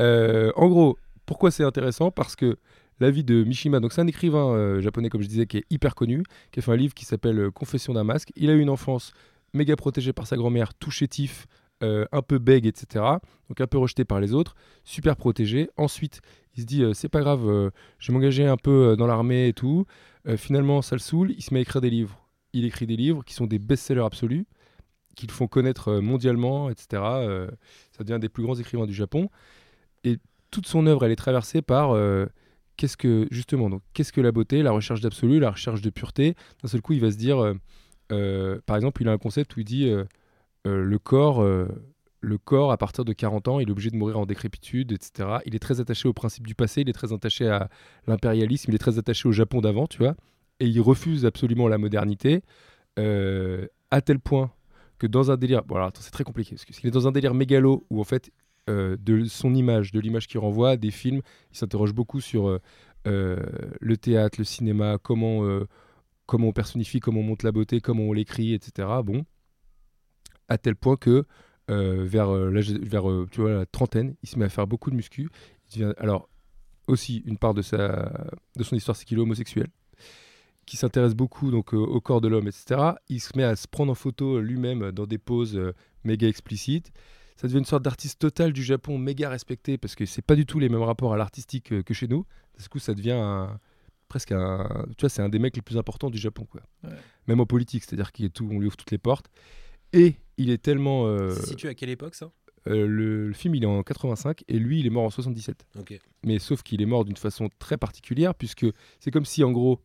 Euh, en gros, pourquoi c'est intéressant? Parce que la vie de Mishima, donc c'est un écrivain euh, japonais comme je disais qui est hyper connu, qui a fait un livre qui s'appelle Confession d'un masque. Il a eu une enfance méga protégée par sa grand-mère, tout chétif, euh, un peu bègue, etc. Donc un peu rejeté par les autres, super protégé. Ensuite, Il se dit, euh, c'est pas grave, euh, je vais m'engager un peu dans l'armée et tout. Finalement, ça le saoule, il se met à écrire des livres. Il écrit des livres qui sont des best-sellers absolus, qui le font connaître mondialement, etc. Ça devient un des plus grands écrivains du Japon. Et toute son œuvre, elle est traversée par qu'est-ce que, justement, donc, qu'est-ce que la beauté, la recherche d'absolu, la recherche de pureté. D'un seul coup, il va se dire, par exemple, il a un concept où il dit euh, euh, le corps. euh, le corps, à partir de 40 ans, il est obligé de mourir en décrépitude, etc. Il est très attaché au principe du passé, il est très attaché à l'impérialisme, il est très attaché au Japon d'avant, tu vois. Et il refuse absolument la modernité, euh, à tel point que dans un délire. Bon, alors attends, c'est très compliqué, parce qu'il est dans un délire mégalo où en fait, euh, de son image, de l'image qu'il renvoie, des films, il s'interroge beaucoup sur euh, euh, le théâtre, le cinéma, comment, euh, comment on personnifie, comment on monte la beauté, comment on l'écrit, etc. Bon, à tel point que euh, vers, euh, euh, la trentaine, il se met à faire beaucoup de muscu. Il devient- alors, aussi, une part de, sa, de son histoire, c'est qu'il est homosexuel, qui s'intéresse beaucoup donc, au corps de l'homme, etc. Il se met à se prendre en photo lui-même dans des poses méga explicites. Ça devient une sorte d'artiste total du Japon, méga respecté, parce que c'est pas du tout les mêmes rapports à l'artistique que chez nous. Du coup, ça devient presque un. Tu vois, c'est un des mecs les plus importants du Japon, quoi. Ouais. Même en politique, c'est-à-dire qu'on lui ouvre toutes les portes. Et il est tellement. euh, C'est situé à quelle époque ça? euh, le, le film, il est en 85 et lui, il est mort en 77. Ok. Mais sauf qu'il est mort d'une façon très particulière, puisque c'est comme si, en gros,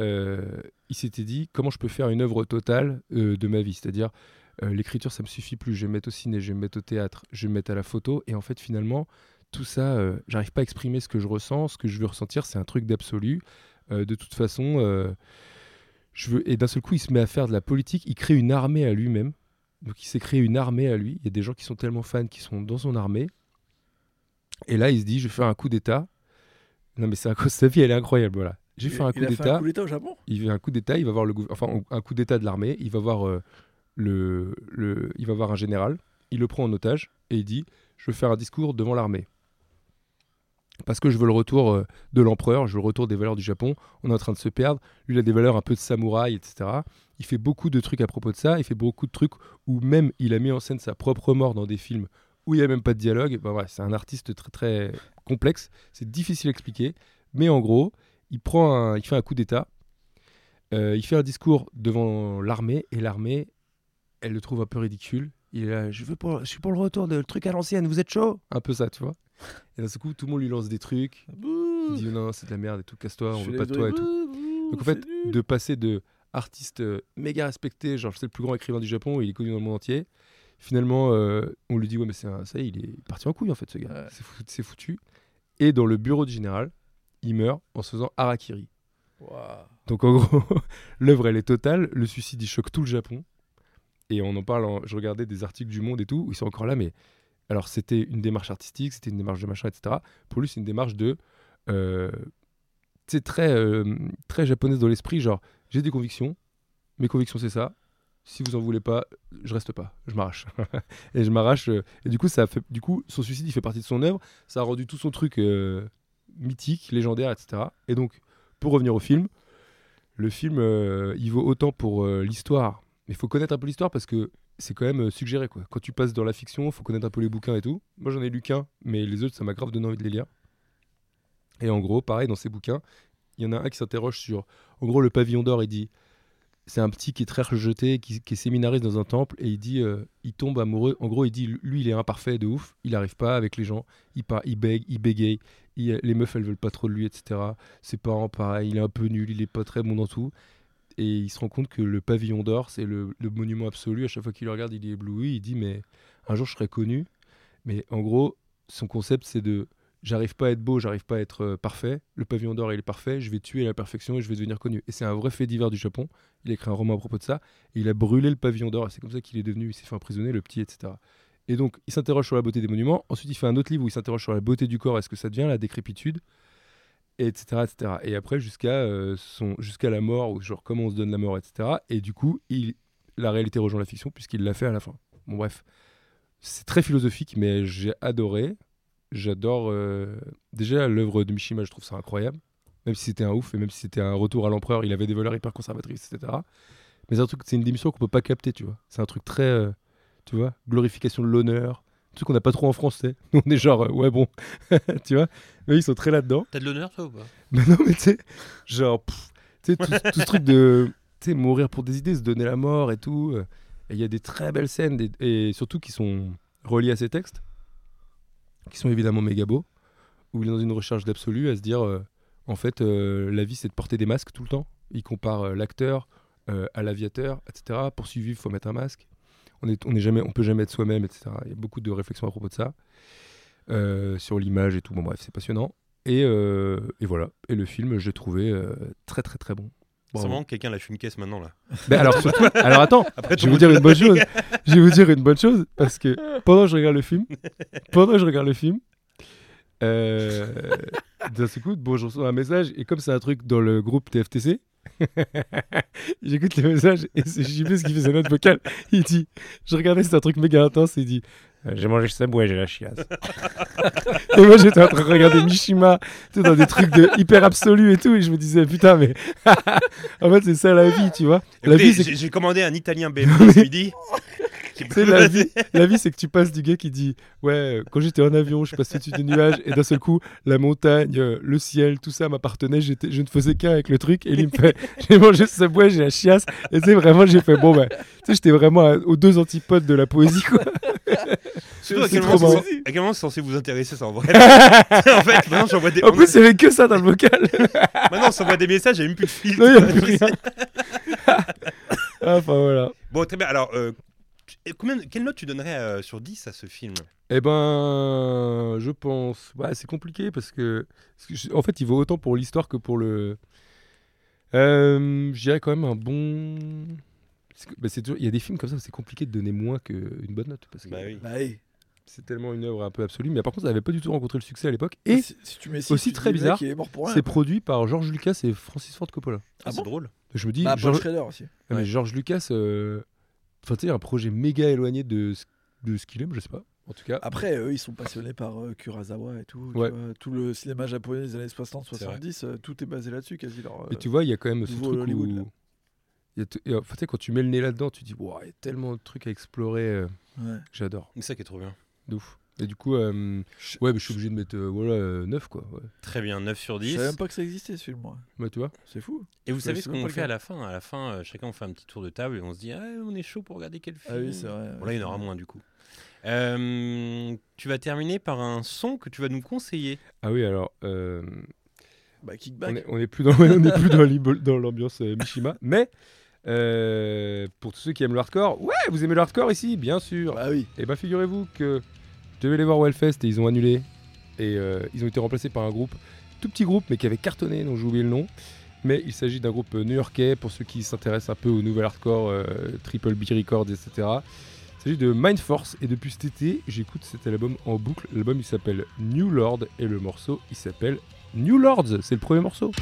euh, il s'était dit comment je peux faire une œuvre totale euh, de ma vie? C'est-à-dire, euh, l'écriture, ça me suffit plus. Je vais me mettre au ciné, je vais me mettre au théâtre, je vais me mettre à la photo. Et en fait, finalement, tout ça, euh, j'arrive pas à exprimer ce que je ressens, ce que je veux ressentir. C'est un truc d'absolu. Euh, de toute façon, euh, je veux. Et d'un seul coup, il se met à faire de la politique. Il crée une armée à lui-même. Donc, il s'est créé une armée à lui. Il y a des gens qui sont tellement fans qui sont dans son armée. Et là, il se dit, je vais faire un coup d'État. Non, mais c'est un... sa vie, elle est incroyable. Voilà. Vais a fait un coup d'État au Japon? Il fait un coup d'état, il va voir le enfin un coup d'état de l'armée, il va voir euh, le, le il va voir un général, il le prend en otage et il dit je veux faire un discours devant l'armée. Parce que je veux le retour euh, de l'empereur, je veux le retour des valeurs du Japon. On est en train de se perdre. Lui, il a des valeurs un peu de samouraï, etc. Il fait beaucoup de trucs à propos de ça. Il fait beaucoup de trucs où même il a mis en scène sa propre mort dans des films où il n'y a même pas de dialogue. Ben ouais, c'est un artiste très très complexe. C'est difficile à expliquer. Mais en gros, il, prend il fait un coup d'état. Euh, il fait un discours devant l'armée et l'armée, elle le trouve un peu ridicule. Il est là, je, veux je suis pour le retour de le truc à l'ancienne, vous êtes chaud? Un peu ça, tu vois. Et d'un coup, tout le monde lui lance des trucs. Il dit non, c'est de la merde et tout, casse-toi, on veut pas de toi et tout. bouh, Donc en fait, nul. de passer de artiste euh, méga respecté, genre c'est le plus grand écrivain du Japon, il est connu dans le monde entier. Finalement, euh, on lui dit ouais mais c'est ça y est, il est parti en couille en fait ce gars. Ouais. C'est fou- C'est foutu. Et dans le bureau du général, il meurt en se faisant harakiri. Donc en gros, [laughs] l'œuvre elle est totale, le suicide il choque tout le Japon. Et on en parle, en- je regardais des articles du Monde et tout, où ils sont encore là, mais alors c'était une démarche artistique, c'était une démarche de machin, etc. Pour lui, c'est une démarche de. Euh, c'est très, euh, très japonaise dans l'esprit, genre j'ai des convictions, mes convictions c'est ça. Si vous en voulez pas, je reste pas, je m'arrache. [laughs] et je m'arrache. euh, et du coup, ça fait, du coup, son suicide, il fait partie de son œuvre. Ça a rendu tout son truc euh, mythique, légendaire, etc. Et donc, pour revenir au film, le film, euh, il vaut autant pour euh, l'histoire. Mais il faut connaître un peu l'histoire parce que c'est quand même euh, suggéré. Quoi. Quand tu passes dans la fiction, faut connaître un peu les bouquins et tout. Moi, j'en ai lu qu'un, mais les autres, ça m'a grave donné envie de les lire. Et en gros, pareil, dans ces bouquins, il y en a un qui s'interroge sur. En gros, le pavillon d'or, il dit. C'est un petit qui est très rejeté, qui, qui est séminariste dans un temple, et il dit. euh, il tombe amoureux. En gros, il dit lui, il est imparfait de ouf. Il n'arrive pas avec les gens. Il, part, il bègue, il bégaye. les meufs, elles veulent pas trop de lui, etc. Ses parents, pareil. Il est un peu nul, il est pas très bon dans tout. Et il se rend compte que le pavillon d'or, c'est le, monument absolu. À chaque fois qu'il le regarde, il est ébloui. Il dit Mais un jour, je serai connu. Mais en gros, son concept, c'est de j'arrive pas à être beau, j'arrive pas à être euh, parfait. Le pavillon d'or, il est parfait. Je vais tuer la perfection et je vais devenir connu. Et c'est un vrai fait divers du Japon. Il a écrit un roman à propos de ça. Et il a brûlé le pavillon d'or. C'est comme ça qu'il est devenu, il s'est fait emprisonner, le petit, etc. Et donc, il s'interroge sur la beauté des monuments. Ensuite, il fait un autre livre où il s'interroge sur la beauté du corps. Est-ce que ça devient la décrépitude? Et etc., etc. Et après, jusqu'à euh, jusqu'à la mort, ou genre comment on se donne la mort, etc. Et du coup, il, la réalité rejoint la fiction puisqu'il l'a fait à la fin. Bon, bref. C'est très philosophique, mais j'ai adoré. J'adore euh, déjà l'œuvre de Mishima, je trouve ça incroyable. Même si c'était un ouf et même si c'était un retour à l'empereur, il avait des valeurs hyper conservatrices, etc. Mais c'est un c'est une démission qu'on peut pas capter, tu vois. C'est un truc très, euh, tu vois, glorification de l'honneur, truc qu'on n'a pas trop en. Nous, on est genre, euh, ouais, bon, [laughs] tu vois? Mais ils sont très là-dedans. T'as de l'honneur, toi ou pas? [laughs] Mais non, mais tu sais, genre, tu sais, tout, tout ce truc de, tu sais, mourir pour des idées, se donner la mort et tout. euh, Et il y a des très belles scènes, des- et surtout qui sont reliées à ces textes, qui sont évidemment méga beaux, où il est dans une recherche d'absolu à se dire, euh, en fait, euh, la vie, c'est de porter des masques tout le temps. Il compare l'acteur à l'aviateur, etc. Pour survivre, il faut mettre un masque. On est, on est jamais, on peut jamais être soi-même, etc. Il y a beaucoup de réflexions à propos de ça, euh, sur l'image et tout. Bon, bref, c'est passionnant. Et, euh, et voilà. Et le film, je l'ai trouvé euh, très, très, très bon. Bravo. Sûrement que quelqu'un lâche une caisse maintenant là. Ben alors, [laughs] surtout- alors attends, Après, je vais vous dire une bonne chose. Je vais vous dire une bonne chose parce que pendant que je regarde le film, pendant que je regarde le film, d'un seul coup, bon, je reçois un message et comme c'est un truc dans le groupe TFTC, [laughs] j'écoute les messages et c'est ce qui fait sa note vocale. Il dit, je regardais, c'est un truc méga intense. Il dit, j'ai mangé ce ouais, j'ai la chiasse. [laughs] et moi, j'étais en train de regarder Mishima, tu dans des trucs de hyper absolus et tout, et je me disais, putain, mais [laughs] en fait, c'est ça la vie, tu vois. La Écoutez, vie, c'est j'ai- commandé un italien BMW ce midi. La vie, la vie c'est que tu passes du gars qui dit Ouais, euh, quand j'étais en avion, je suis passé au-dessus des nuages, et d'un seul coup, la montagne, euh, le ciel, tout ça m'appartenait, je ne faisais qu'un avec le truc, et il me fait [laughs] J'ai mangé ce bois, j'ai la chiasse, et tu sais, vraiment, j'ai fait Bon, ben, tu sais, j'étais vraiment à- aux deux antipodes de la poésie, quoi. Surtout à C'est quel trop moment c'est- à quel moment c'est censé vous intéresser ça en vrai [laughs] En fait, maintenant j'envoie des, En plus, il n'y avait que ça dans le vocal. [laughs] maintenant on s'envoie des messages, j'ai même plus de fil. Non, il n'y a [laughs] plus rien. Ah, Enfin, voilà. Bon, très bien. Alors, euh, combien, quelle note tu donnerais euh, sur 10 à ce film? Eh ben, je pense. Ouais, c'est compliqué parce que, parce que je- en fait, il vaut autant pour l'histoire que pour le. Euh, je dirais quand même un bon. bah, Il y a des films comme ça où c'est compliqué de donner moins qu'une bonne note parce que Bah oui. Bah oui. C'est tellement une œuvre un peu absolue. Mais par contre, ça n'avait pas du tout rencontré le succès à l'époque. Et si, si tu mets six, aussi tu très bizarre, il est mort pour rien. c'est produit par George Lucas et Francis Ford Coppola. Ah, c'est bon drôle. Je me dis, Bah, George... Aussi. Ah, mais. George Lucas, euh, enfin, tu sais, un projet méga éloigné de ce, de ce qu'il aime, je sais pas. En tout cas, Après, eux, ils sont passionnés par euh, Kurosawa et tout. tu Ouais. vois. tout le cinéma japonais des années 60-70, euh, tout est basé là-dessus quasi. leur, Et euh, tu vois, il y a quand même ce nouveau truc Hollywood, où... là. il y a t- et, enfin, tu sais, quand tu mets le nez là-dedans, tu dis, Wow, il y a tellement de trucs à explorer euh, ouais. que j'adore. C'est ça qui est trop bien. De ouf. Et du coup, euh, ouais, mais je suis obligé de mettre euh, voilà, 9, quoi. Ouais. Très bien, 9 sur Je 10. savais même pas que ça existait ce film, moi. Bah, tu vois C'est fou. Et vous Je savez ce qu'on fait à la fin? À la fin, euh, chacun on fait un petit tour de table et on se dit ah, on est chaud pour regarder quel film. Ah oui, c'est vrai. Bon, là, il y en aura moins du coup. Euh, tu vas terminer par un son que tu vas nous conseiller. Ah oui, alors, euh, Bah, on, Kickback. est, on est plus dans, [laughs] on est plus dans, l'ambiance euh, Mishima, mais euh, pour tous ceux qui aiment le hardcore, ouais, vous aimez le hardcore ici, bien sûr. Bah oui. Et ben figurez-vous que je devais les voir au Hellfest et ils ont annulé. Et euh, ils ont été remplacés par un groupe, tout petit groupe, mais qui avait cartonné, dont j'ai oublié le nom. Mais il s'agit d'un groupe new-yorkais, pour ceux qui s'intéressent un peu au nouvel hardcore, euh, Triple B Records, etc. Il s'agit de Mind Force, et depuis cet été, j'écoute cet album en boucle. L'album il s'appelle New Lord, et le morceau il s'appelle New Lords, c'est le premier morceau.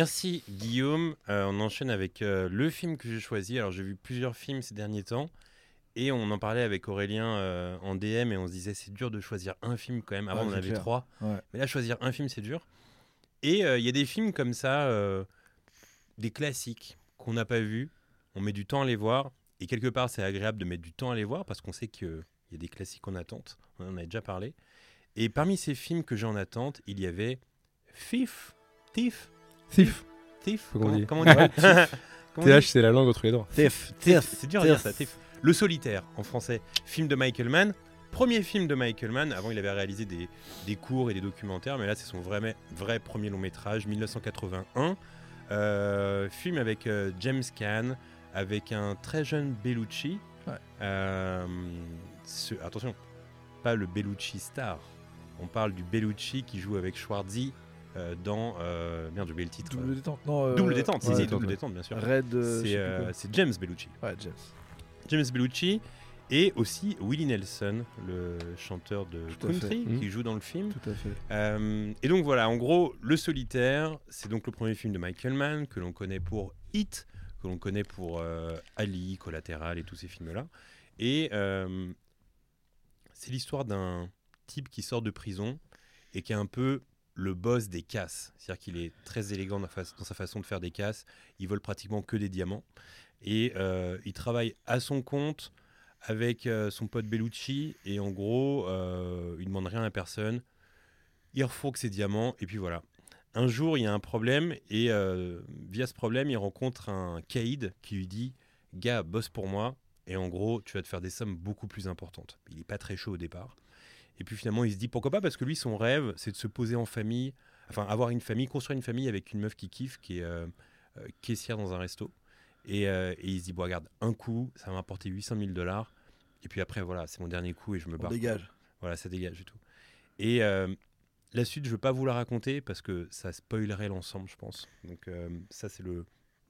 Merci Guillaume. Euh, on enchaîne avec euh, le film que j'ai choisi. Alors j'ai vu plusieurs films ces derniers temps et on en parlait avec Aurélien euh, en DM et on se disait c'est dur de choisir un film quand même. Avant Ouais, on avait clair. trois, Ouais. mais là choisir un film c'est dur. Et il y a des films comme ça, des classiques qu'on n'a pas vus. On met du temps à les voir et quelque part c'est agréable de mettre du temps à les voir parce qu'on sait qu'il y a des classiques en attente. On en a déjà parlé. Et parmi ces films que j'ai en attente, il y avait Thief. Thief Thief. Thief Comment, dit. comment on dit [laughs] Comment on dit TH, c'est la langue entre les dents. Thief. Thief, c'est dur à dire ça, Thief. Le solitaire en français, film de Michael Mann. Premier film de Michael Mann. Avant, il avait réalisé des, des courts et des documentaires, mais là, c'est son vrai, vrai premier long métrage, 1981. Euh, film avec euh, James Caan, avec un très jeune Bellucci. Ouais. Euh, ce- attention, pas le Bellucci star. On parle du Bellucci qui joue avec Schwarzy dans. Euh, merde, j'ai oublié le titre. Double détente. Non, euh, Double détente, si, ouais, si, détente, double ouais. détente, bien sûr. Red. euh, C'est euh, James Bellucci. Ouais, James. James Bellucci et aussi Willie Nelson, le chanteur de Tout country qui joue dans le film. Tout à fait. Euh, et donc voilà, en gros, Le Solitaire, c'est donc le premier film de Michael Mann que l'on connaît pour Hit, que l'on connaît pour euh, Ali, Collatéral et tous ces films-là. Et euh, c'est l'histoire d'un type qui sort de prison et qui est un peu le boss des casses. C'est-à-dire qu'il est très élégant dans, sa façon de faire des casses. Il vole pratiquement que des diamants. Et euh, il travaille à son compte avec euh, son pote Bellucci. Et en gros, euh, il demande rien à personne. Il refourgue ses diamants. Et puis voilà. Un jour, il y a un problème. Et euh, via ce problème, il rencontre un caïd qui lui dit Gars, bosse pour moi. Et en gros, tu vas te faire des sommes beaucoup plus importantes. Il n'est pas très chaud au départ. Et puis finalement, il se dit pourquoi pas Parce que lui, son rêve, c'est de se poser en famille, enfin avoir une famille, construire une famille avec une meuf qui kiffe, qui est euh, euh, caissière dans un resto. Et, euh, et il se dit bon, regarde, un coup, ça va m'apporter 800 000 dollars. Et puis après, voilà, c'est mon dernier coup et je me On barre. dégage. Voilà, ça dégage et tout. Et euh, la suite, je veux pas vous la raconter parce que ça spoilerait l'ensemble, je pense. Donc euh, ça, c'est le,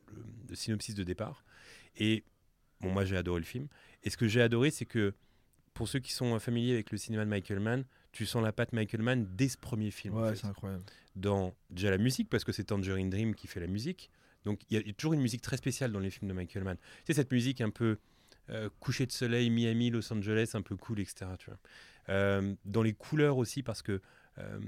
le- le synopsis de départ. Et bon, moi, j'ai adoré le film. Et ce que j'ai adoré, c'est que pour ceux qui sont familiers avec le cinéma de Michael Mann, tu sens la patte Michael Mann dès ce premier film. en Ouais, fait. c'est incroyable. Dans déjà la musique, parce que c'est Tangerine Dream qui fait la musique. Donc il y, a- il y a toujours une musique très spéciale dans les films de Michael Mann. Sais, cette musique un peu euh, coucher de soleil, Miami, Los Angeles, un peu cool, etc. Tu vois. Euh, dans les couleurs aussi, parce que euh,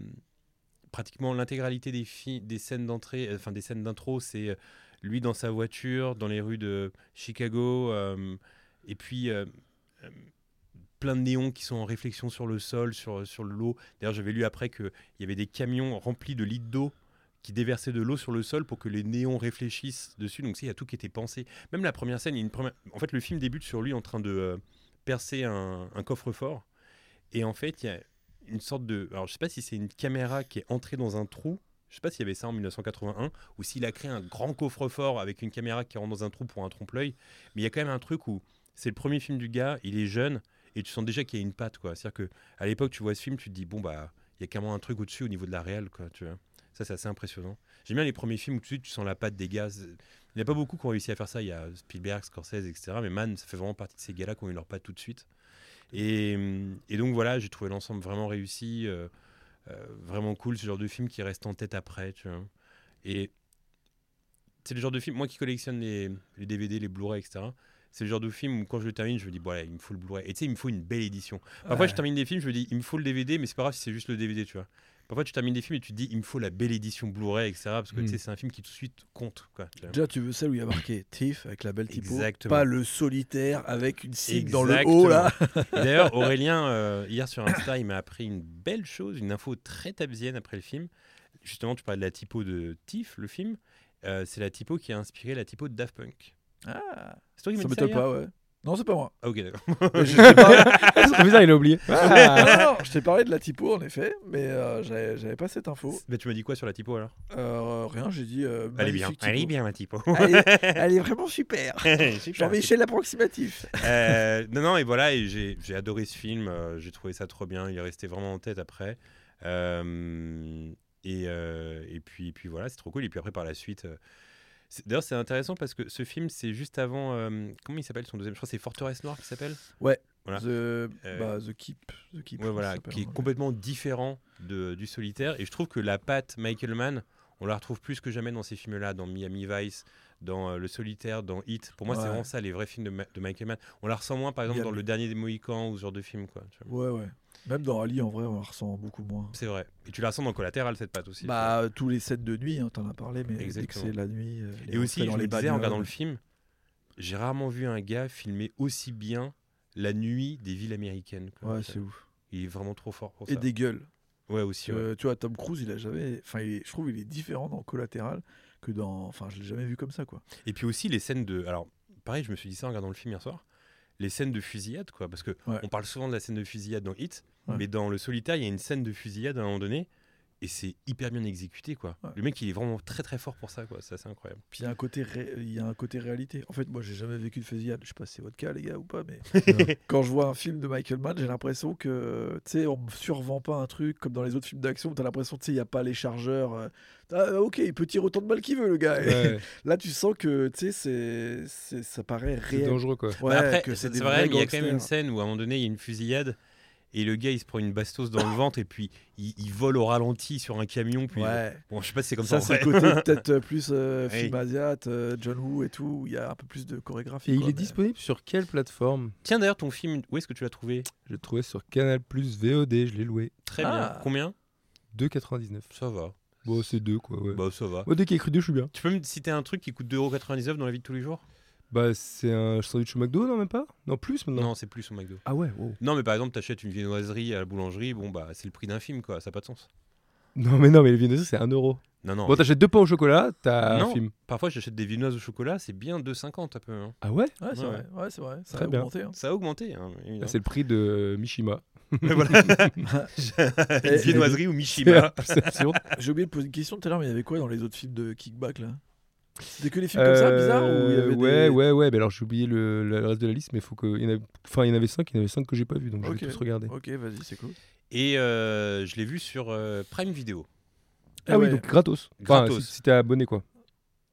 pratiquement l'intégralité des, des scènes d'entrée, euh, enfin des scènes d'intro, c'est euh, lui dans sa voiture, dans les rues de Chicago, euh, et puis euh, euh, plein de néons qui sont en réflexion sur le sol, sur, sur l'eau. D'ailleurs, j'avais lu après qu'il y avait des camions remplis de litres d'eau qui déversaient de l'eau sur le sol pour que les néons réfléchissent dessus. Donc, il y a tout qui était pensé. Même la première scène, une première... en fait, le film débute sur lui en train de euh, percer un, un coffre-fort. Et en fait, il y a une sorte de. Alors, je sais pas si c'est une caméra qui est entrée dans un trou. Je sais pas s'il y avait ça en 1981 ou s'il a créé un grand coffre-fort avec une caméra qui rentre dans un trou pour un trompe-l'œil. Mais il y a quand même un truc où c'est le premier film du gars, il est jeune et tu sens déjà qu'il y a une patte. quoi. C'est-à-dire que à l'époque, tu vois ce film, tu te dis, bon, bah, il y a carrément un truc au-dessus au niveau de la réelle. Quoi, tu vois. Ça, c'est assez impressionnant. J'aime bien les premiers films où tout de suite, tu sens la patte des gars. Il n'y a pas beaucoup qui ont réussi à faire ça. Il y a Spielberg, Scorsese, etc. Mais Man, ça fait vraiment partie de ces gars-là qui ont eu leur patte tout de suite. Et, donc voilà, j'ai trouvé l'ensemble vraiment réussi, euh, euh, vraiment cool, ce genre de film qui reste en tête après. Et c'est le genre de film, moi qui collectionne les, les DVD, les Blu-ray, etc. C'est le genre de film où quand je le termine, je me dis, bon, allez, il me faut le Blu-ray. Et tu sais, il me faut une belle édition. Parfois, Ouais. je termine des films, je me dis, il me faut le DVD, mais c'est pas grave si c'est juste le DVD, tu vois. Parfois, tu termines des films et tu te dis, il me faut la belle édition Blu-ray, etc. Parce que tu Mm. sais, c'est un film qui tout de suite compte, quoi. Déjà, tu veux celle où il y a marqué TIFF avec la belle typo. Exactement. Pas le solitaire avec une cible dans le haut là. [laughs] D'ailleurs, Aurélien, euh, hier sur Insta, il m'a appris une belle chose, une info très tabzienne après le film. Justement, tu parlais de la typo de Tiff, le film. Euh, c'est la typo qui a inspiré la typo de Daft Punk. Ah, C'est toi qui ça m'as dit m'étonne pas, ouais. Non, c'est pas moi. Ah, ok, d'accord. [laughs] Je [laughs] t'ai parlé... C'est trop bizarre, il a oublié. non, non, non, je t'ai parlé de la typo en effet, mais euh, j'avais j'avais pas cette info. Mais tu m'as dit quoi sur la typo alors? Euh, rien, j'ai dit. euh, Elle est bien. magnifique Elle est typo. bien, la typo. Elle est, [laughs] elle est vraiment super. Super. Jean-Michel l'approximatif. Euh, non, non, et voilà, et j'ai j'ai adoré ce film. euh, j'ai trouvé ça trop bien. Il est resté vraiment en tête après. Euh, et, euh, et puis, puis voilà, c'est trop cool. Et puis après, par la suite. D'ailleurs, c'est intéressant parce que ce film, c'est juste avant. euh, comment il s'appelle son deuxième? Je crois que c'est Forteresse Noire qui s'appelle. Ouais. Voilà. The, Euh, bah, The Keep. The Keep. Ouais, voilà, qui est ouais. complètement différent de, du solitaire. Et je trouve que la patte Michael Mann, on la retrouve plus que jamais dans ces films-là, dans Miami Vice, dans euh, Le Solitaire, dans Hit. Pour moi, c'est vraiment ça, les vrais films de, Ma- de Michael Mann. On la ressent moins, par exemple, dans le- Le Dernier des Mohicans ou ce genre de film. Quoi, tu vois. Ouais, ouais. Même dans Ali, en vrai, on la ressent beaucoup moins. C'est vrai. Et tu la ressens dans Collatéral, cette patte aussi. Bah, tous les sets de nuit, hein, t'en as parlé, mais dès que Exactement. c'est la nuit. euh, Et aussi, je dans me les disais, en regardant le film, j'ai rarement vu un gars filmer aussi bien la nuit des villes américaines. quoi. Ouais, c'est ouf. Il est vraiment trop fort pour Et ça. des gueules. Ouais, aussi. ouais. Euh, tu vois, Tom Cruise, il a jamais. Enfin, est- je trouve il est différent dans Collatéral que dans. Enfin, je l'ai jamais vu comme ça, quoi. Et puis aussi les scènes de. Alors, pareil, je me suis dit ça en regardant le film hier soir. Les scènes de fusillade, quoi. Parce que Ouais. on parle souvent de la scène de fusillade dans Hit, Ouais. mais dans Le Solitaire, il y a une scène de fusillade à un moment donné. Et c'est hyper bien exécuté, quoi. Ouais. Le mec, il est vraiment très très fort pour ça, quoi. C'est assez incroyable. Puis il y a un côté, ré- il y a un côté réalité. En fait, moi, j'ai jamais vécu de fusillade. Je sais pas si c'est votre cas, les gars, ou pas, mais [laughs] quand je vois un film de Michael Mann, j'ai l'impression que, tu sais, on me survend pas un truc comme dans les autres films d'action où t'as l'impression, tu sais, il y a pas les chargeurs. euh, Ah, ok, il peut tirer autant de balles qu'il veut, le gars. Ouais, [laughs] Là, tu sens que, tu sais, c'est, c'est, ça paraît c'est réel. dangereux quoi. Ouais, après, c'est c'est vrai, il y a quand même une scène où à un moment donné, il y a une fusillade. Et le gars il se prend une bastos dans le ventre et puis il, il vole au ralenti sur un camion. Puis, Ouais. Bon, je sais pas si c'est comme ça. Ça, c'est le côté [laughs] peut-être euh, plus euh, Oui. film asiat, euh, John Woo et tout, où il y a un peu plus de chorégraphie. Et il est mais- disponible sur quelle plateforme? Tiens d'ailleurs ton film, où est-ce que tu l'as trouvé? Je l'ai trouvé sur Canal Plus VOD, je l'ai loué. Très Ah. bien. Combien 2,99. Ça va. Bon, c'est deux quoi, ouais. Bah ça va. Moi, dès qu'il y a écrit deux, je suis bien. Tu peux me citer un truc qui coûte 2,99€ dans la vie de tous les jours? Bah, c'est un sandwich au McDo, non, même pas? Non, plus maintenant Non, c'est plus au McDo. Ah ouais, wow. Non, mais par exemple, t'achètes une viennoiserie à la boulangerie, bon bah c'est le prix d'un film quoi, ça n'a pas de sens. Non, mais non, mais les viennoiseries, c'est 1 euro. Non, non. Bon, t'achètes deux pains au chocolat, t'as un film. Parfois j'achète des viennoises au chocolat, c'est bien 2,50 un peu. hein. Ah ouais? Ouais, c'est Ouais. vrai. Ouais, c'est vrai. Ça Très a bien. augmenté. hein. Ça a augmenté, hein, Bah. C'est le prix de Mishima. [laughs] Mais voilà. [laughs] une viennoiserie ou Mishima. J'ai oublié de poser une question tout à l'heure, mais il y avait quoi dans les autres films de kickback là? C'était que les films comme ça, bizarres ou il y Euh, avait Ouais, des... ouais, ouais. Mais alors, j'ai oublié le, le reste de la liste, mais faut que. Il y en, a... enfin, il y en avait 5, il y en avait 5 que j'ai pas vu, donc je vais tous regarder. Ok, vas-y, c'est cool. Et euh, je l'ai vu sur euh, Prime Video. Ah oui, ouais. donc gratos. Enfin, Gratos. si, si t'es abonné, quoi.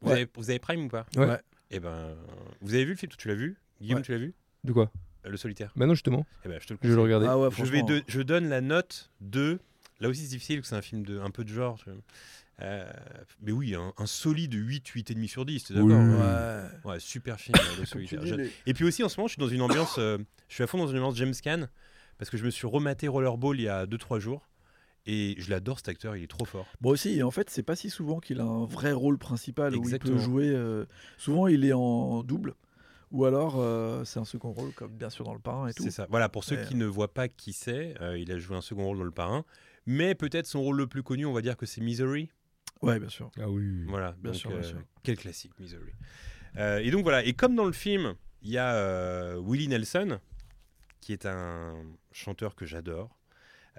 Vous, Ouais. avez, vous avez Prime ou pas? Ouais. Ouais. Eh ben, vous avez vu le film Tu l'as vu? Guillaume, Ouais. tu l'as vu? De quoi? Le solitaire. Maintenant, justement, Eh ben, je te le je vais le regarder. Ah ouais, je, vais de- je donne la note de. Là aussi, c'est difficile, parce que c'est un film de, un peu de genre. je- Euh, mais oui, un, un solide 8, 8,5 sur 10, t'es d'accord Oui. Ouais. Ouais, super [laughs] film, euh, Le Comme tu Solitaire. dis, J'ai- les- Et puis aussi, en ce moment, je suis dans une ambiance. euh, je suis à fond dans une ambiance James Caan, parce que je me suis rematé Rollerball il y a 2-3 jours. Et je l'adore cet acteur, il est trop fort. Moi aussi, et en fait, c'est pas si souvent qu'il a un vrai rôle principal où il Exactement. peut jouer. euh, Souvent, il est en double. Ou alors, euh, c'est un second rôle, comme bien sûr dans Le Parrain et tout. C'est ça. Voilà, pour ceux qui ne voient pas qui c'est, euh, il a joué un second rôle dans Le Parrain. Mais peut-être son rôle le plus connu, on va dire que c'est Misery. Ouais, bien sûr. Ah oui. Voilà, Bien donc, sûr, bien euh, sûr. quel classique, Misery. Euh, et donc voilà, et comme dans le film, il y a euh, Willie Nelson, qui est un chanteur que j'adore.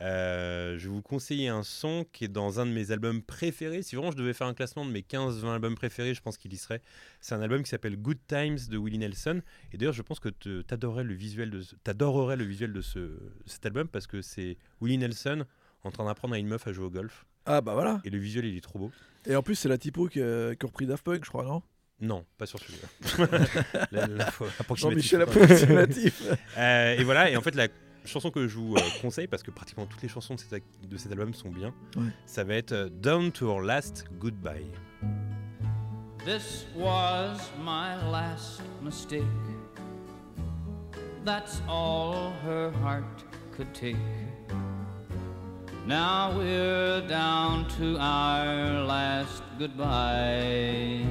Euh, je vais vous conseiller un son qui est dans un de mes albums préférés. Si vraiment je devais faire un classement de mes 15-20 albums préférés, je pense qu'il y serait. C'est un album qui s'appelle Good Times de Willie Nelson. Et d'ailleurs, je pense que tu adorerais le visuel de, ce- t'adorerais le visuel de ce, cet album parce que c'est Willie Nelson en train d'apprendre à une meuf à jouer au golf. Ah, bah voilà. Et le visuel, il est trop beau. Et en plus, c'est la typo qui a, qui a repris Daft Punk, je crois, non? Non, pas sur celui-là. [laughs] [laughs] La- la fois approximative. Jean-Michel approximatif. [laughs] Euh, et voilà, et en fait, la chanson que je vous euh, conseille, parce que pratiquement toutes les chansons de cet, ac- de cet album sont bien, Ouais. ça va être euh, Down to Our Last Goodbye. This was my last mistake. That's all her heart could take. Now we're down to our last goodbye.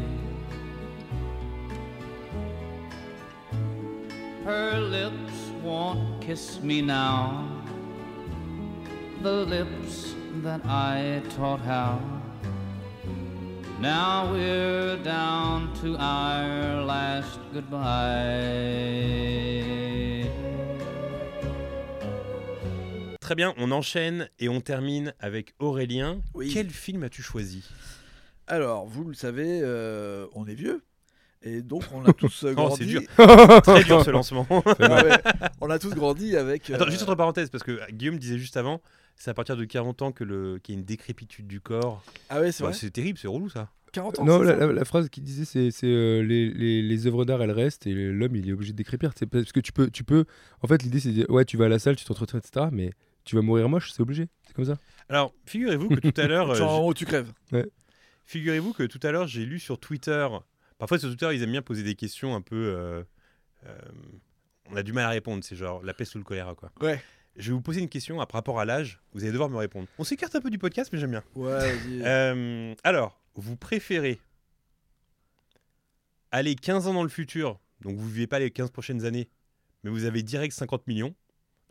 Her lips won't kiss me now. The lips that I taught how. Now we're down to our last goodbye. Très bien, on enchaîne et on termine avec Aurélien. Oui. Quel film as-tu choisi? Alors, vous le savez, euh, on est vieux. Et donc, on a [laughs] tous euh, Oh, grandi. c'est dur. [laughs] Très dur ce lancement. [laughs] Ah ouais, on a tous grandi avec. Attends, euh, juste entre parenthèses, parce que Guillaume disait juste avant, c'est à partir de 40 ans que le... qu'il y a une décrépitude du corps. Ah ouais, c'est Bah, vrai. c'est terrible, c'est relou ça. 40 ans. Non, c'est la, ça la- la phrase qu'il disait, c'est c'est, euh, les, les, les œuvres d'art, elles restent et l'homme, il est obligé de décrépir. C'est parce que tu peux, tu peux. En fait, l'idée, c'est de dire, ouais, tu vas à la salle, tu t'entretiens, etc. Mais tu vas mourir moche, c'est obligé. C'est comme ça. Alors, figurez-vous que tout à l'heure, [laughs] euh, Genre, en haut, tu crèves. Figurez-vous que tout à l'heure, j'ai lu sur Twitter. Parfois, sur Twitter, ils aiment bien poser des questions un peu. euh, euh, on a du mal à répondre. C'est genre la peste ou le choléra, quoi. Ouais. Je vais vous poser une question à par rapport à l'âge. Vous allez devoir me répondre. On s'écarte un peu du podcast, mais j'aime bien. Ouais, vas-y. [laughs] Euh, alors, vous préférez aller 15 ans dans le futur, donc vous vivez pas les 15 prochaines années, mais vous avez direct 50 millions.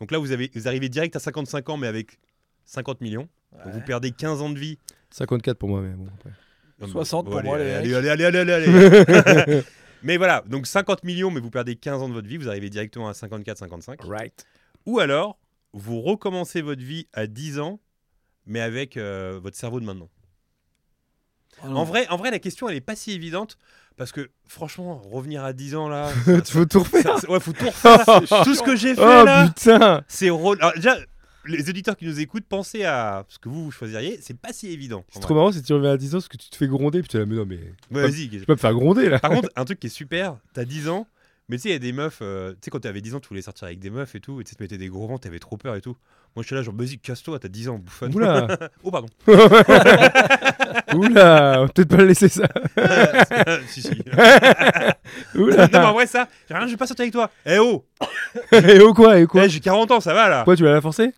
Donc là, vous, avez, vous arrivez direct à 55 ans, mais avec 50 millions. Donc vous perdez 15 ans de vie. 54 pour moi, mais bon. Après. 60 pour moi, allez, les allez, allez, allez, [laughs] allez, allez, [laughs] allez. Mais voilà, donc 50 millions, mais vous perdez 15 ans de votre vie, vous arrivez directement à 54-55. Right. Ou alors, vous recommencez votre vie à 10 ans, mais avec euh, votre cerveau de maintenant. Ah. En vrai, en vrai, la question, elle est pas si évidente, parce que franchement, revenir à 10 ans là. [laughs] Tu faut tout refaire. ça- ouais, faut tout refaire. [laughs] tout ce que j'ai fait Oh là, putain c'est rôle. Alors, déjà, les auditeurs qui nous écoutent, pensez à ce que vous, vous choisiriez, c'est pas si évident. en C'est trop marrant si tu reviens à 10 ans parce que tu te fais gronder puis tu es là, mais non, mais. Ouais, vas-y. Je peux pas me faire gronder là. Par contre, un truc qui est super, t'as 10 ans, Mais tu sais, il y a des meufs, euh, tu sais, quand t'avais 10 ans, tu voulais sortir avec des meufs et tout, et tu te mettais des gros vents, t'avais trop peur et tout. Moi, je suis là, genre, vas-y, casse-toi, t'as 10 ans, bouffonne. Oula, [laughs] oh, pardon. [laughs] oula, peut-être pas le laisser ça. [laughs] si, si. Oula. non, mais en vrai, ça, j'ai rien, je vais pas sortir avec toi. Eh oh Et oh quoi, et quoi Eh, J'ai 40 ans, ça va là Quoi, tu vas la forcer?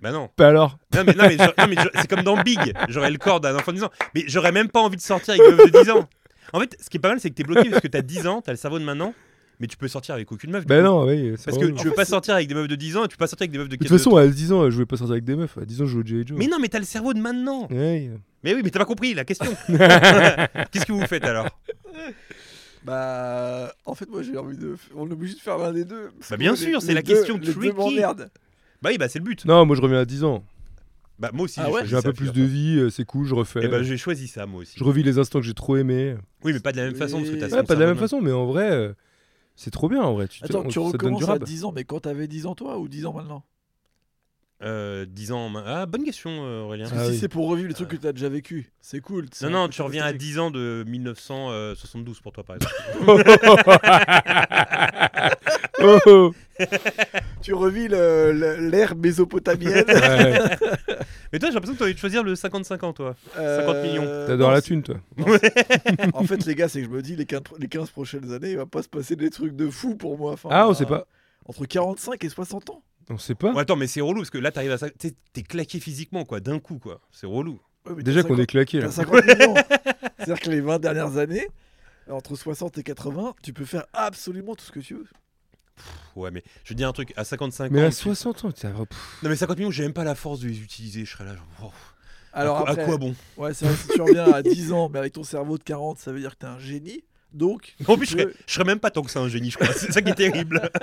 Bah non. Bah alors Non, mais, non, mais, non, mais c'est comme dans Big, j'aurais le corps d'un enfant de 10 ans. Mais j'aurais même pas envie de sortir avec une meuf de 10 ans. En fait, ce qui est pas mal, c'est que t'es bloqué parce que t'as 10 ans, t'as le cerveau de maintenant, mais tu peux sortir avec aucune meuf. Bah non, oui. Parce que tu veux pas sortir avec des meufs de 10 ans et tu peux pas sortir avec des meufs de De 4 toute façon, à 10 ans, je voulais pas sortir avec des meufs. À 10 ans, je joue au G.I. Joe. Mais non, mais t'as le cerveau de maintenant. Ouais. Mais oui, mais t'as pas compris la question. [laughs] Qu'est-ce que vous faites alors? Bah, en fait, moi j'ai envie de. On est obligé de faire l'un des deux. Bah, bien sûr, c'est la question les deux tricky. Bah oui, bah c'est le but. Non, moi je reviens à 10 ans. Bah moi aussi, Ah j'ai ouais J'ai un peu plus de vie, euh, c'est cool, je refais. Eh bah j'ai choisi ça moi aussi. Je revis les instants que j'ai trop aimés. Oui, mais pas de la même façon parce que t'as Ouais, pas de la même façon, mais en vrai, euh, c'est trop bien en vrai. Tu te- Attends, tu recommences à rab. 10 ans, mais quand t'avais 10 ans toi ou 10 ans maintenant? Euh, 10 ans. en main- Ah, bonne question, euh, Aurélien. Parce que Ah si oui. c'est pour revivre les trucs que t'as déjà vécu, c'est cool. c'est Non, un non, tu reviens à nostalgique. 10 ans de 1972 pour toi, par exemple. [laughs] [laughs] [laughs] Oh, oh. [laughs] Tu revis l'ère mésopotamienne. Ouais, Mais toi, j'ai l'impression que t'as envie de choisir le 55 ans, toi. 50 millions. Euh, T'adores non, la c'est- thune, toi. [laughs] En fait, les gars, c'est que je me dis, les 15, les 15 prochaines années, il va pas se passer des trucs de fou pour moi. Enfin, Ah, on euh, sait pas. Entre 45 et 60 ans. On sait pas. Ouais, attends, mais c'est relou parce que là, t'arrives à T'es claqué physiquement, quoi, d'un coup, quoi. C'est relou. Ouais, mais Déjà t'as qu'on 50 est claqué là. T'as 50 millions. C'est-à-dire que les 20 dernières années, entre 60 et 80, tu peux faire absolument tout ce que tu veux. Pff, Ouais, mais je veux dire un truc, à 55 Mais ans. à tu- 60 ans, pff, Non, mais 50 millions, j'ai même pas la force de les utiliser. Je serais là, genre. oh, Alors à, quoi, à bon? ouais, c'est vrai, si tu reviens à 10 ans, mais avec ton cerveau de 40, ça veut dire que t'es un génie. Donc, En tu plus, je serais, je serais même pas tant que ça un génie, je crois. C'est ça qui est terrible. [laughs]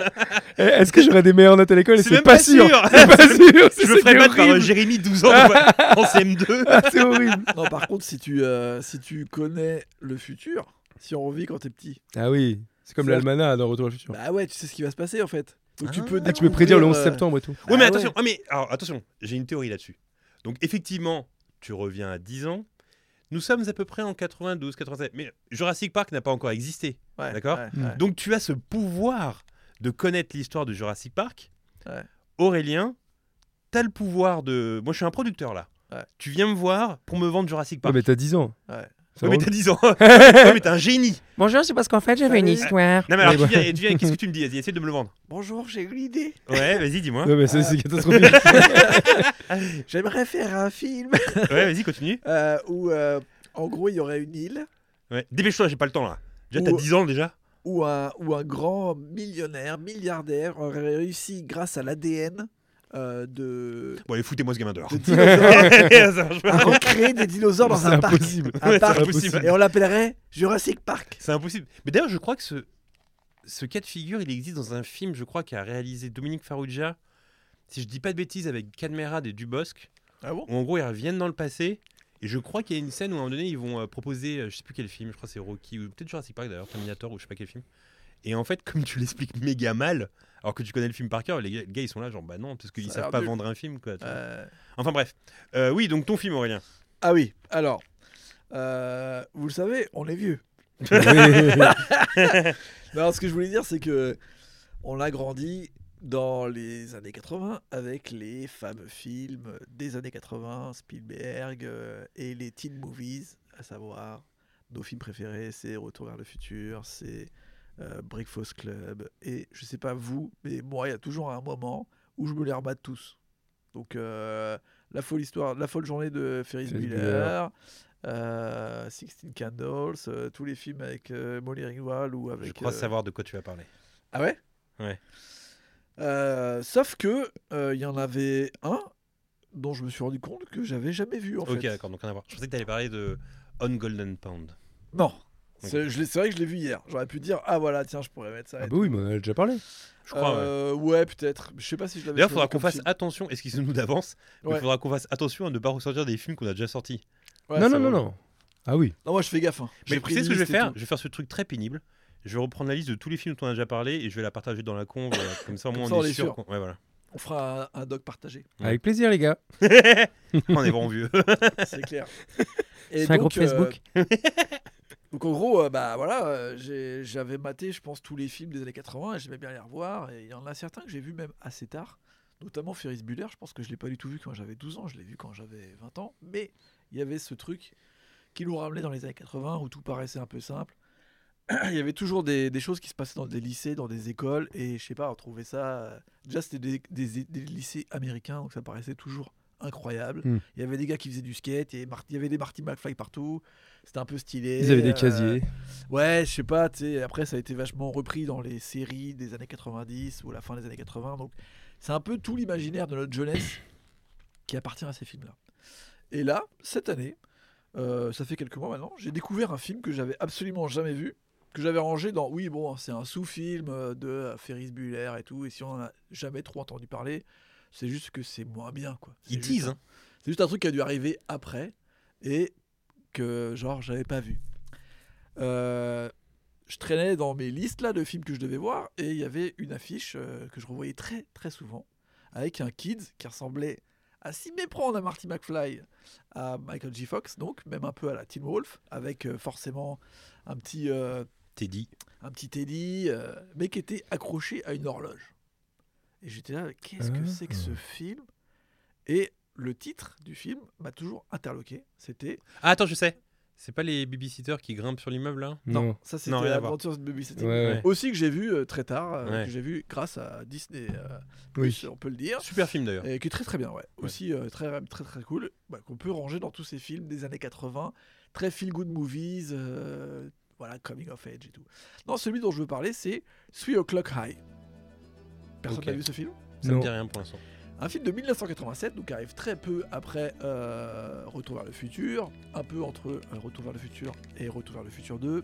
Eh, Est-ce que j'aurais des meilleures notes à l'école C'est C'est même pas pas sûr. sûr. [laughs] C'est pas [laughs] sûr. Je me ferais battre par euh. Jérémy, 12 ans, en CM2. Ah, C'est horrible. Non, par contre, si tu, euh, si tu connais le futur, si on revit quand t'es petit, Ah oui, c'est comme C'est- l'almanach dans Retour à le futur. bah ouais, tu sais ce qui va se passer en fait. Donc tu Ah. peux Ah, tu peux prédire le 11 découvrir, euh, septembre et tout. Oui, mais Ah attention, ouais. ah, mais, alors, attention, j'ai une théorie là-dessus. Donc, effectivement, tu reviens à 10 ans. Nous sommes à peu près en 92, 87. Mais Jurassic Park n'a pas encore existé. ouais, D'accord ouais, ouais. Donc, tu as ce pouvoir de connaître l'histoire de Jurassic Park. Ouais. Aurélien, tu as le pouvoir de. Moi, je suis un producteur là. Ouais. Tu viens me voir pour me vendre Jurassic Ouais, Park. mais t'as 10 ans. Ouais. Ouais, mais t'as 10 ans. [laughs] ouais, mais t'es un génie. Bonjour, c'est parce qu'en fait, j'avais une histoire. Non, mais alors, Ouais, tu viens, et tu viens, qu'est-ce que tu me dis? Vas-y, essaie de me le vendre. Bonjour, j'ai une idée. Ouais, vas-y, dis-moi. Ouais, mais ça, c'est catastrophique. [laughs] J'aimerais faire un film Ouais, vas-y, continue. euh, où, euh, en gros, il y aurait une île Ouais. Dépêche-toi, j'ai pas le temps là. Déjà, t'as Ou- 10 ans déjà. où un, où un grand millionnaire, milliardaire, aurait réussi grâce à l'ADN euh, de, Bon, allez, foutez-moi ce gamin dehors. de dinosaures [laughs] recréer des dinosaures dans un parc. impossible. Un Ouais, parc. c'est impossible. Et on l'appellerait Jurassic Park. C'est impossible. Mais d'ailleurs, je crois que ce, ce cas de figure, il existe dans un film, je crois, qu'a réalisé Dominique Farrugia, si je dis pas de bêtises, avec Cadmerade et Dubosc, Ah bon? Où en gros, ils reviennent dans le passé. Et je crois qu'il y a une scène où à un moment donné, ils vont euh, proposer, euh, je sais plus quel film, je crois que c'est Rocky, ou peut-être Jurassic Park d'ailleurs, Terminator, ou je sais pas quel film. Et en fait, comme tu l'expliques méga mal, alors que tu connais le film par cœur, les gars, les gars, ils sont là, genre, bah non, parce qu'ils savent pas nul. vendre un film, quoi. tu vois. Euh, Enfin bref. Euh, oui, donc ton film, Aurélien. Ah oui, alors, euh, vous le savez, on est vieux. [laughs] [laughs] Non, ce que je voulais dire, c'est que on a grandi dans les années 80 avec les fameux films des années 80, Spielberg et les teen movies, à savoir nos films préférés, c'est Retour vers le futur, c'est euh, Breakfast Club, et je sais pas vous, mais moi, il y a toujours un moment où je me les remate tous. Donc, euh, la folle histoire, la folle journée de Ferris Bueller, euh, Sixteen Candles, euh, tous les films avec euh, Molly Ringwald ou avec. je crois euh, savoir de quoi tu vas parler. Ah ouais? Ouais. Euh, sauf que euh, il y en avait un dont je me suis rendu compte que j'avais jamais vu en ok, fait. d'accord, donc rien à voir. Je pensais que tu allais parler de On Golden Pound. Non. C'est je l'ai- c'est vrai que je l'ai vu hier. J'aurais pu dire ah voilà tiens je pourrais mettre ça. Ah bah oui, mais on en a déjà parlé. Je crois, ouais. Euh, ouais. peut-être. Je sais pas si je l'avais. D'ailleurs, il faudra qu'on fasse film. attention, excusez-nous d'avance, mais il Ouais. faudra qu'on fasse attention à ne pas ressortir des films qu'on a déjà sortis. Ouais, non, non, non, non. Ah oui. Non moi je fais gaffe. hein. Mais tu sais ce que je vais faire? tout. Je vais faire ce truc très pénible. Je vais reprendre la liste de tous les films dont on a déjà parlé et je vais la partager dans la con. voilà. [laughs] Comme ça, au moins, on, on est sûr. Ouais, voilà. On fera un, un doc partagé. Avec plaisir, les gars. [laughs] on est vraiment vieux. C'est clair. [laughs] Et C'est un groupe Facebook. Donc en gros, euh, bah voilà, euh, j'avais maté, je pense, tous les films des années 80 et j'aimais bien les revoir. Et il y en a certains que j'ai vus même assez tard, notamment Ferris Bueller. Je pense que je l'ai pas du tout vu quand j'avais 12 ans, je l'ai vu quand j'avais 20 ans. Mais il y avait ce truc qui nous ramenait dans les années 80 où tout paraissait un peu simple. [clears throat] Il y avait toujours des, choses qui se passaient dans des lycées, dans des écoles, et je sais pas, on trouvait ça. euh, Déjà, c'était des- des lycées américains, donc ça paraissait toujours incroyable. Hmm. Il y avait des gars qui faisaient du skate, Mar- il y avait des Marty McFly partout, c'était un peu stylé. Ils avaient des euh, casiers. Ouais, je sais pas, tu sais, après ça a été vachement repris dans les séries des années 90 ou la fin des années 80, donc c'est un peu tout l'imaginaire de notre jeunesse qui appartient à ces films-là. Et là, cette année, euh, ça fait quelques mois maintenant, j'ai découvert un film que j'avais absolument jamais vu, que j'avais rangé dans, oui, bon, c'est un sous-film euh, de Ferris Bueller et tout, et si on en a jamais trop entendu parler, c'est juste que c'est moins bien, quoi. C'est Il juste tease, un- hein. c'est juste un truc qui a dû arriver après et que genre j'avais pas vu. Euh, je traînais dans mes listes là de films que je devais voir et il y avait une affiche euh, que je revoyais très très souvent avec un kid qui ressemblait à s'y méprendre à Marty McFly, à Michael J. Fox donc même un peu à la Teen Wolf avec euh, forcément un petit euh, Teddy. un petit Teddy mais qui était accroché à une horloge. Et j'étais là qu'est-ce que Ah. c'est que ce film? Et le titre du film m'a toujours interloqué. C'était Ah, attends, je sais. C'est pas les babysitters qui grimpent sur l'immeuble là? Non. ça, c'était Non, rien à voir. Adventures in Babysitting. Ouais, ouais. Aussi que j'ai vu euh, très tard, euh, Ouais. que j'ai vu grâce à Disney, euh, Oui. Plus, on peut le dire. Super film d'ailleurs. Et qui est très très bien, ouais. Aussi euh, très, très très cool. Bah, qu'on peut ranger dans tous ces films des années 80. Très feel good movies. euh, voilà, coming of age et tout. Non, celui dont je veux parler, c'est Three O'Clock High. Personne n'a vu ce film Ça me Non. dit rien pour l'instant. Un film de 1987, donc qui arrive très peu après euh, Retour vers le futur, un peu entre euh, Retour vers le futur et Retour vers le futur 2.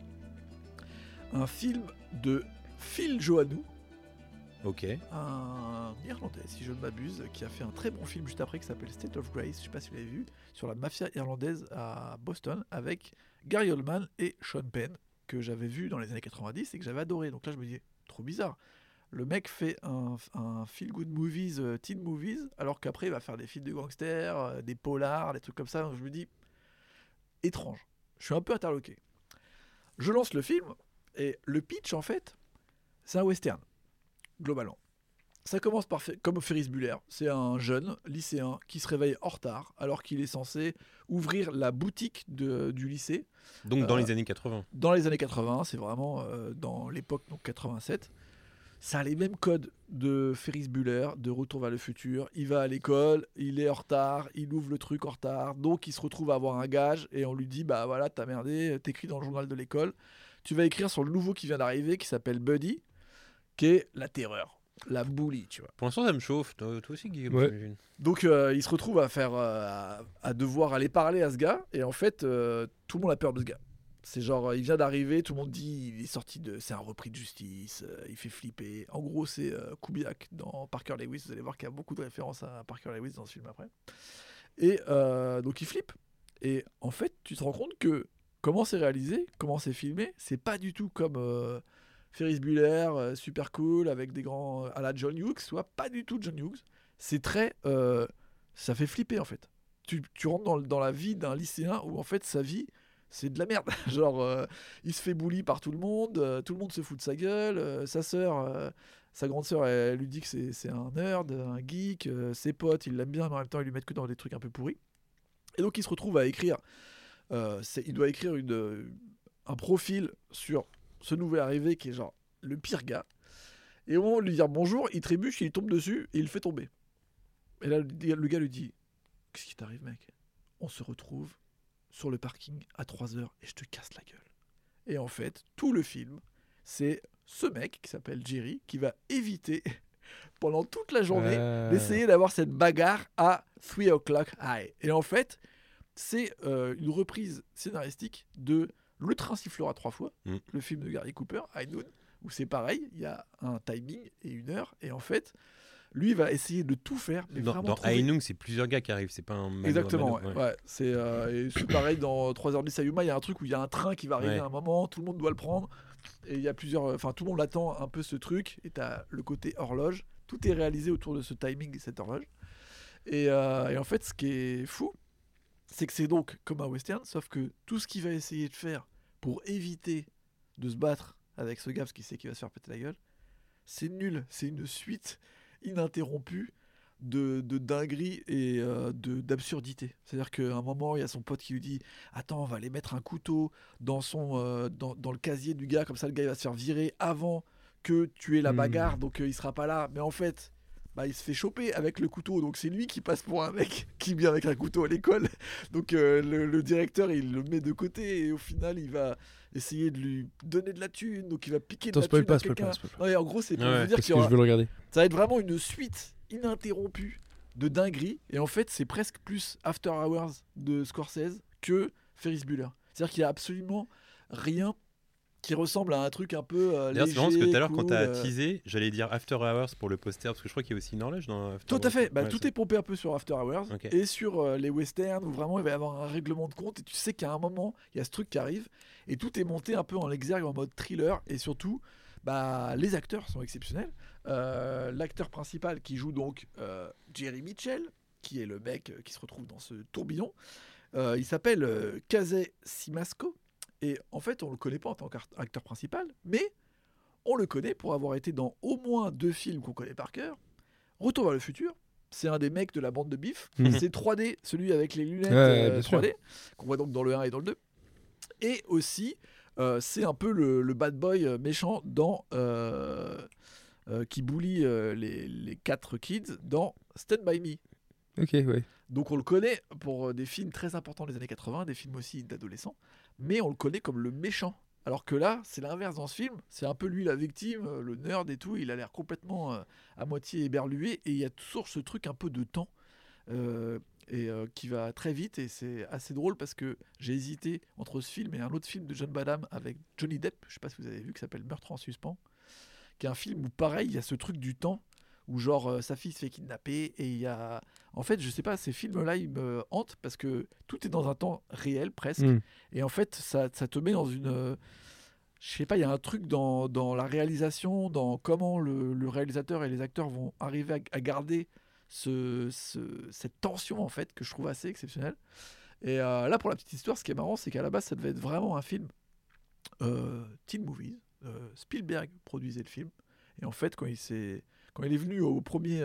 Un film de Phil Joannou, Ok. un Irlandais, si je ne m'abuse, qui a fait un très bon film juste après qui s'appelle State of Grace, je ne sais pas si vous l'avez vu, sur la mafia irlandaise à Boston avec Gary Oldman et Sean Penn, que j'avais vu dans les années 90 et que j'avais adoré. Donc là, je me dis, trop bizarre. Le mec fait un, un feel good movies, euh, teen movies, alors qu'après il va faire des films de gangsters, euh, des polars, des trucs comme ça. Donc je me dis, étrange. Je suis un peu interloqué. Je lance le film et le pitch en fait, c'est un western, globalement. Ça commence par comme Ferris Bueller. C'est un jeune lycéen qui se réveille en retard alors qu'il est censé ouvrir la boutique de- du lycée Donc dans Euh, les années 80. dans les années 80, c'est vraiment euh, dans l'époque donc 87. Ça a les mêmes codes de Ferris Bueller, de Retour vers le futur. Il va à l'école, il est en retard, il ouvre le truc en retard, donc il se retrouve à avoir un gage et on lui dit bah voilà t'as merdé, t'écris dans le journal de l'école, tu vas écrire sur le nouveau qui vient d'arriver qui s'appelle Buddy, qui est la terreur, la bully, tu vois. Pour l'instant, ça me chauffe. Toi, toi aussi, Guillaume, Ouais. j'imagine. Donc euh, il se retrouve à faire, euh, à, à devoir aller parler à ce gars, et en fait euh, tout le monde a peur de ce gars. C'est genre, euh, il vient d'arriver, tout le monde dit, il est sorti de, c'est un repris de justice, euh, il fait flipper. En gros, c'est euh, Kubiak dans Parker Lewis. Vous allez voir qu'il y a beaucoup de références à Parker Lewis dans ce film après. Et euh, donc il flippe. Et en fait, tu te rends compte que comment c'est réalisé, comment c'est filmé, c'est pas du tout comme Ferris Bueller, super cool avec des grands à la John Hughes, soit pas du tout John Hughes. C'est très, ça fait flipper en fait. Tu, tu rentres dans, dans la vie d'un lycéen où en fait sa vie c'est de la merde. [laughs] Genre, euh, il se fait bully par tout le monde, euh, tout le monde se fout de sa gueule, euh, sa sœur, sa grande sœur, elle, lui dit que c'est un nerd, un geek, ses potes, ils l'aiment bien, mais en même temps, ils lui mettent que dans des trucs un peu pourris. Et donc, il se retrouve à écrire, il doit écrire une, un profil sur ce nouvel arrivé qui est genre le pire gars. Et au moment de lui dire bonjour, il trébuche, il tombe dessus et il le fait tomber. Et là, le gars lui dit Qu'est-ce qui t'arrive, mec? On se retrouve sur le parking à 3 heures et je te casse la gueule. Et en fait, tout le film, c'est ce mec qui s'appelle Jerry qui va éviter [laughs] pendant toute la journée Ah. d'essayer d'avoir cette bagarre à 3 o'clock high. Et en fait, c'est euh, une reprise scénaristique de Le train sifflera trois fois, Mm. le film de Gary Cooper, High Noon, où c'est pareil, il y a un timing et une heure, et en fait, lui va essayer de tout faire. Mais Dans, dans trouver- Ainung, c'est plusieurs gars qui arrivent. C'est pas un. mano Exactement, mano, ouais. C'est euh, pareil dans 3h10 à Yuma, il y a un truc où il y a un train qui va arriver Ouais. à un moment, tout le monde doit le prendre. Et il y a plusieurs. Enfin, tout le monde attend un peu ce truc. Et tu as le côté horloge. Tout est réalisé autour de ce timing et cette horloge. Et, euh, et en fait, ce qui est fou, c'est que c'est donc comme un western, sauf que tout ce qu'il va essayer de faire pour éviter de se battre avec ce gars parce qu'il sait qu'il va se faire péter la gueule. C'est nul, c'est une suite ininterrompue de, de dinguerie et euh, d'absurdité. C'est-à-dire qu'à un moment, il y a son pote qui lui dit Attends, on va aller mettre un couteau dans, son, euh, dans, dans le casier du gars, comme ça le gars il va se faire virer avant que tu aies la Hmm. bagarre, donc euh, il sera pas là. Mais en fait, bah, il se fait choper avec le couteau, donc c'est lui qui passe pour un mec [laughs] qui vient avec un couteau à l'école. [laughs] Donc euh, le, le directeur il le met de côté et au final il va essayer de lui donner de la thune, donc il va piquer de la spoil thune pas, à spoil pas, spoil pas. Ouais, en gros c'est pour Ouais, vous dire Parce qu'il que y je aura- veux le regarder. ça va être vraiment une suite ininterrompue de dinguerie. Et en fait, c'est presque plus After Hours de Scorsese que Ferris Bueller. C'est-à-dire qu'il y a absolument rien qui ressemble à un truc un peu euh, c'est marrant parce que léger, tout à l'heure, quand t'as euh, teasé, j'allais dire After Hours pour le poster, parce que je crois qu'il y a aussi une horloge dans After Tout à fait. Bah, Ouais, tout est pompé un peu sur After Hours et sur euh, les westerns où vraiment il va y avoir un règlement de compte et tu sais qu'à un moment il y a ce truc qui arrive et tout est monté un peu en exergue en mode thriller et surtout bah, les acteurs sont exceptionnels. Euh, L'acteur principal qui joue donc Jerry Mitchell qui est le mec qui se retrouve dans ce tourbillon, il s'appelle Kaze Simasko et en fait on le connaît pas en tant qu'acteur principal mais on le connaît pour avoir été dans au moins deux films qu'on connaît par cœur. Retour vers le futur, c'est un des mecs de la bande de Biff. Mhm. C'est 3D, celui avec les lunettes Ouais, euh, bien sûr. 3D, qu'on voit donc dans le 1 et dans le 2. Et aussi, euh, c'est un peu le, le bad boy euh, méchant dans euh, qui bully les, les quatre kids dans Stand By Me. Ok, ouais. Donc on le connaît pour euh, des films très importants des années 80, des films aussi d'adolescents, mais on le connaît comme le méchant. Alors que là, c'est l'inverse dans ce film. C'est un peu lui la victime, euh, le nerd et tout. Il a l'air complètement euh, à moitié éberlué et il y a toujours ce truc un peu de temps et qui va très vite et c'est assez drôle parce que j'ai hésité entre ce film et un autre film de John Badham avec Johnny Depp. Je sais pas si vous avez vu, qui s'appelle Meurtre en suspens, qui est un film où pareil, il y a ce truc du temps où genre sa fille se fait kidnapper et il y a en fait je sais pas ces films là ils me hantent parce que tout est dans un temps réel presque. Mm. et en fait ça, ça te met dans une euh, je sais pas il y a un truc dans, dans la réalisation dans comment le, le réalisateur et les acteurs vont arriver à, à garder ce, ce- cette tension en fait que je trouve assez exceptionnelle. Et euh, là pour la petite histoire ce qui est marrant c'est qu'à la base ça devait être vraiment un film euh, teen movies Euh, Spielberg produisait le film. Et en fait quand il quand il est venu au premier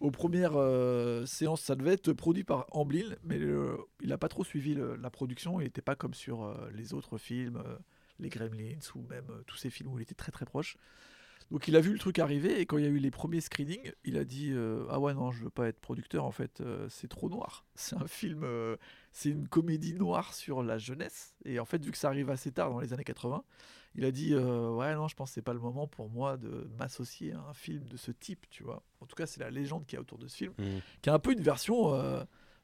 aux premières euh, séances, ça devait être produit par Amblin, mais il n'a pas trop suivi la production. Il n'était pas comme sur euh, les autres films, euh, les Gremlins ou même tous ces films où il était très très proche. Donc il a vu le truc arriver et quand il y a eu les premiers screenings, il a dit euh, ah ouais non je veux pas être producteur en fait euh, c'est trop noir. [laughs] C'est un film, euh, c'est une comédie noire sur la jeunesse et en fait vu que ça arrive assez tard dans les années 80, il a dit ouais non je pense que c'est pas le moment pour moi de m'associer à un film de ce type tu vois. En tout cas c'est la légende qui est autour de ce film, Mm. qui est un peu une version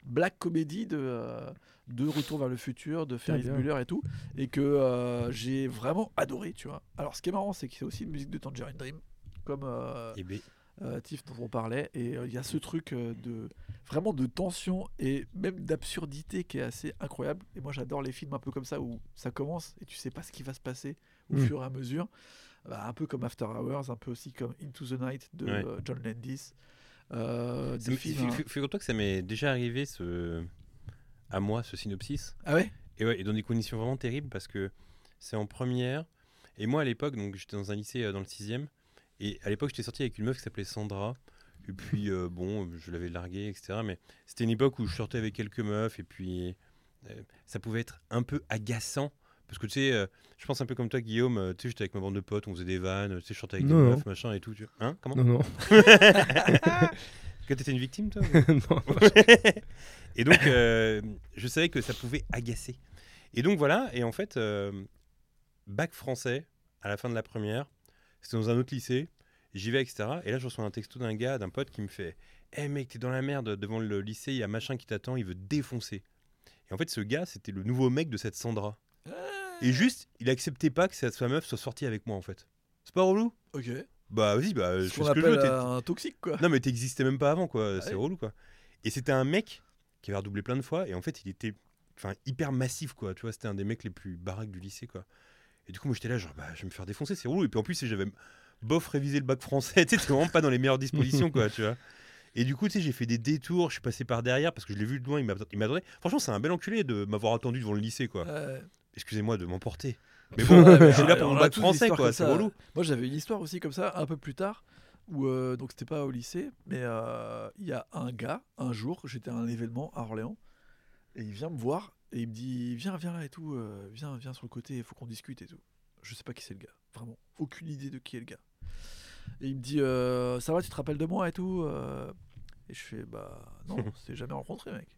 black comedy de euh, de Retour vers le futur, de Ferris bien. Bueller et tout, et que euh, j'ai vraiment adoré tu vois. Alors ce qui est marrant c'est que c'est aussi une musique de Tangerine Dream comme euh, Et ben, euh, Tiff dont on parlait et euh, il y a ce truc de vraiment de tension et même d'absurdité qui est assez incroyable et moi j'adore les films un peu comme ça où ça commence et tu sais pas ce qui va se passer au Mm. fur et à mesure Bah, un peu comme After Hours un peu aussi comme Into the Night de Ouais. euh, John Landis Euh, hein. fi- Figure-toi que ça m'est déjà arrivé ce... à moi, ce synopsis. ah ouais? Et, ouais, et dans des conditions vraiment terribles parce que c'est en première. Et moi, à l'époque, donc j'étais dans un lycée euh, dans le 6 Et à l'époque, j'étais sorti avec une meuf qui s'appelait Sandra. Et puis, euh, bon, je l'avais larguée, etc. Mais c'était une époque où je sortais avec quelques meufs. Et puis, euh, ça pouvait être un peu agaçant. Parce que tu sais, euh, je pense un peu comme toi, Guillaume. euh, tu sais, j'étais avec ma bande de potes, on faisait des vannes. Tu sais, je sortais avec Non, des non. meufs, machin et tout. tu- Hein Comment? Non, non. [laughs] Que t'étais une victime, toi [laughs] non. [laughs] et donc, euh, je savais que ça pouvait agacer. Et donc, voilà. Et en fait, euh, bac français, à la fin de la première, c'était dans un autre lycée. J'y vais, etc. Et là, je reçois un texto d'un gars, d'un pote qui me fait Hé mec, t'es dans la merde devant le lycée, il y a machin qui t'attend, il veut te défoncer. Et en fait, ce gars, c'était le nouveau mec de cette Sandra. Et juste, il acceptait pas que sa meuf soit sortie avec moi, en fait. C'est pas relou? Ok Bah, vas-y, bah, je fais ce que je veux. un toxique quoi non, mais t'existais même pas avant, quoi. Ah c'est ouais. relou, quoi. Et c'était un mec qui avait redoublé plein de fois, et en fait, il était enfin, hyper massif, quoi. Tu vois, c'était un des mecs les plus baraques du lycée, quoi. Et du coup, moi, j'étais là, genre, bah, je vais me faire défoncer, c'est relou. Et puis en plus, j'avais bof révisé le bac français, [laughs] tu sais, vraiment pas dans les meilleures dispositions, quoi, tu vois. Et du coup, tu sais, j'ai fait des détours, je suis passé par derrière parce que je l'ai vu de loin, il m'a- il m'attendait. Franchement, c'est un bel enculé de m'avoir attendu devant le lycée, quoi. Euh, excusez-moi de m'emporter. [laughs] Mais bon, Ouais, mais je suis là pour on mon bac français, quoi, c'est relou. Moi, j'avais une histoire aussi comme ça, un peu plus tard, où euh, donc c'était pas au lycée, mais euh, il y a un gars, un jour, j'étais à un événement à Orléans, et il vient me voir et il me dit Viens, viens là et tout, euh, viens, viens sur le côté, il faut qu'on discute et tout. Je sais pas qui c'est le gars, vraiment, aucune idée de qui est le gars. Et il me dit Ça va, tu te rappelles de moi et tout Et je fais Bah non, on s'est jamais rencontré, mec.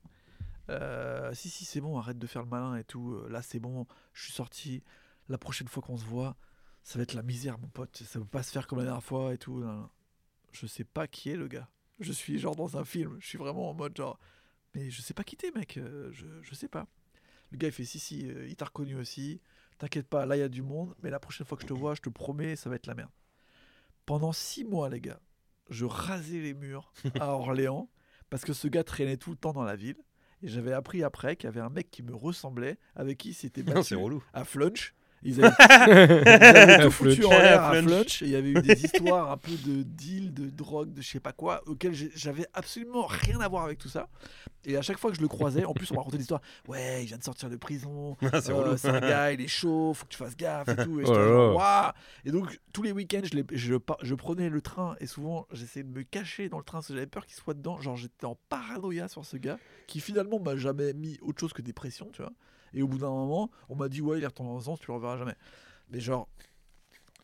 Euh, si, si, c'est bon, arrête de faire le malin et tout. euh, Là, c'est bon, je suis sorti. La prochaine fois qu'on se voit, ça va être la misère, mon pote. Ça va pas se faire comme la dernière fois et tout. nan, nan. Je sais pas qui est le gars. Je suis genre dans un film. Je suis vraiment en mode genre. Mais je sais pas qui t'es, mec. euh, Je, je sais pas. Le gars, il fait si, si, il t'a reconnu aussi. T'inquiète pas, là, il y a du monde. Mais la prochaine fois que je te vois, je te promets, ça va être la merde. Pendant six mois, les gars, je rasais les murs à [laughs] Orléans parce que ce gars traînait tout le temps dans la ville. Et j'avais appris après qu'il y avait un mec qui me ressemblait, avec qui il s'était [laughs] Non, battu c'est relou. à Flunch. Ils avaient, [laughs] ils avaient tout foutu en l'air à Flunch. Il y avait eu des [laughs] histoires un peu de deal, de drogue, de je sais pas quoi, auxquelles j'avais absolument rien à voir avec tout ça. Et à chaque fois que je le croisais, en plus on me racontait l'histoire. Ouais, il vient de sortir de prison. [laughs] c'est euh, un gars, il est chaud, faut que tu fasses gaffe et tout. Et, Oh genre, et donc tous les week-ends, je, prenais le train et souvent j'essayais de me cacher dans le train parce que j'avais peur qu'il soit dedans. Genre j'étais en paranoïa sur ce gars qui finalement m'a jamais mis autre chose que des pressions, tu vois. Et au bout d'un moment, on m'a dit ouais, il est retourné en France, tu le reverras jamais. Mais genre,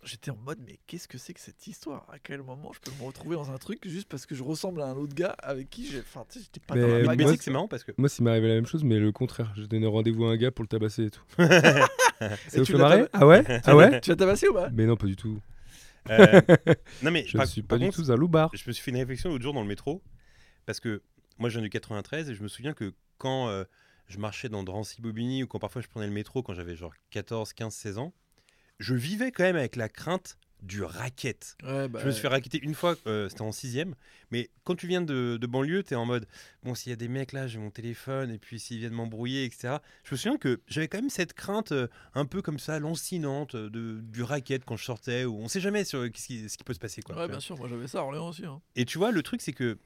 j'étais en mode mais qu'est-ce que c'est que cette histoire? À quel moment je peux me retrouver dans un truc juste parce que je ressemble à un autre gars avec qui j'ai. Enfin, tu sais, j'étais pas Mais dans la moi, vibe. Mais moi, c'est que c'est marrant parce que Moi, s'il m'arrivait la même chose, mais le contraire. J'ai donné rendez-vous à un gars pour le tabasser et tout. [laughs] Ça vous tu fait l'as marrer? tab- Ah ouais? [laughs] Ah ouais? Tu as tabassé ou pas? Mais non, pas du tout. Euh, non mais [laughs] Je ne suis pas du contre, tout un loupard. Je me suis fait une réflexion l'autre jour dans le métro parce que moi je viens du 93 et je me souviens que quand euh, je marchais dans Drancy-Bobigny ou quand parfois je prenais le métro quand j'avais genre 14, 15, 16 ans, je vivais quand même avec la crainte du racket. Ouais, bah, Je me suis fait raqueter une fois, euh, c'était en sixième. Mais quand tu viens de, de banlieue, tu es en mode bon, s'il y a des mecs là, j'ai mon téléphone, et puis s'ils viennent m'embrouiller, etc. Je me souviens que j'avais quand même cette crainte euh, un peu comme ça, lancinante, euh, de, du racket quand je sortais, ou on sait jamais sur, ce, qui, ce qui peut se passer. Quoi, Ouais, bien sûr, moi j'avais ça à Orléans aussi. hein. Et tu vois, le truc, c'est que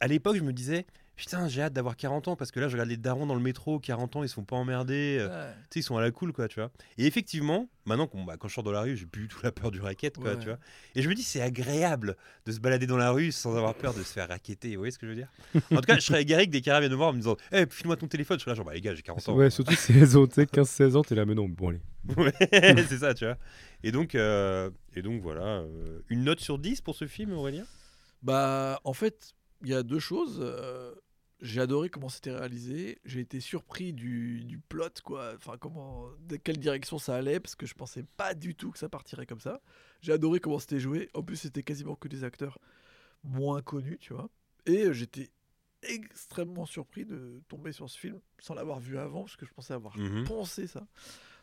à l'époque, je me disais putain, j'ai hâte d'avoir 40 ans parce que là, je regarde les darons dans le métro, 40 ans, ils sont pas emmerdés, euh, Ouais. tu sais, ils sont à la cool, quoi, tu vois. Et effectivement, maintenant, qu'on- bah, quand je sors dans la rue, j'ai plus du tout la peur du racket, quoi, Ouais. tu vois. Et je me dis, c'est agréable de se balader dans la rue sans avoir peur de se faire raqueter, vous voyez ce que je veux dire? En tout cas, je serais égaré que des carats viennent me voir en me disant, eh, file-moi ton téléphone. Je suis là, genre, bah, les gars, j'ai 40 ans. Ouais, surtout 16 ans, tu sais, 15-16 ans, t'es là, mais non, bon, allez. [laughs] Ouais, c'est ça, tu vois. Et donc, euh, et donc voilà, euh, une note sur 10 pour ce film, Aurélien? Bah, en fait, il y a deux choses. euh, j'ai adoré comment c'était réalisé. J'ai été surpris du, du plot, quoi. Enfin, comment, de quelle direction ça allait, parce que je pensais pas du tout que ça partirait comme ça. J'ai adoré comment c'était joué. En plus, c'était quasiment que des acteurs moins connus, tu vois. Et euh, j'étais extrêmement surpris de tomber sur ce film sans l'avoir vu avant, parce que je pensais avoir Mhm. pensé ça.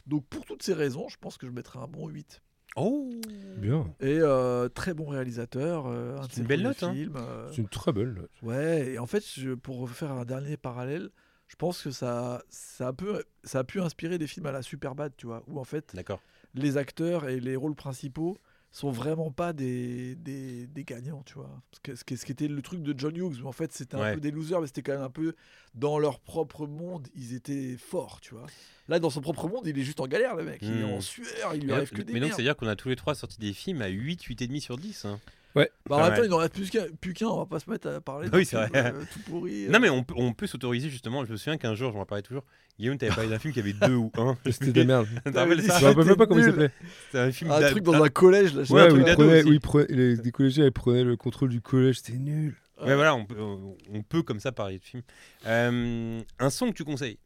Donc, pour toutes ces raisons, je pense que je mettrais un bon 8. Oh Bien. Et euh, très bon réalisateur. euh, C'est une belle note, hein. euh, C'est une très belle note. Ouais, et en fait, je- pour faire un dernier parallèle, je pense que ça, ça, a peu, ça a pu inspirer des films à la Superbad, tu vois, où en fait, D'accord. les acteurs et les rôles principaux sont vraiment pas des, des, des gagnants, tu vois. Parce que, ce, qui, ce qui était le truc de John Hughes, où en fait, c'était un Ouais. peu des losers, mais c'était quand même un peu dans leur propre monde, ils étaient forts, tu vois. Là, dans son propre monde, il est juste en galère, le mec. Il est Hmm. en sueur, il lui Mais, arrive que des mais donc, c'est-à-dire qu'on a tous les trois sorti des films à 8, 8,5 sur 10. hein. Ouais. Bah, en même temps, il n'en reste plus qu'un, plus qu'un, on va pas se mettre à parler Oui, c'est film, vrai. euh, tout pourri. Non, euh. mais on peut, on peut s'autoriser justement. Je me souviens qu'un jour, je m'en parlais toujours. Guillaume, t'avais parlé d'un film qui avait deux ou un. [laughs] C'était de la merde. [laughs] Tu te rappelles dit ça Je me rappelle même pas comment il s'appelait. C'était un film un d'a- truc dans un collège là. je sais Ouais, pas, où truc il d'ado prenait, aussi. où il prenait- les, des collégiens ils prenaient le contrôle du collège, c'était nul. Ouais, voilà, on peut, on- on peut comme ça parler de film. Euh, un son que tu conseilles?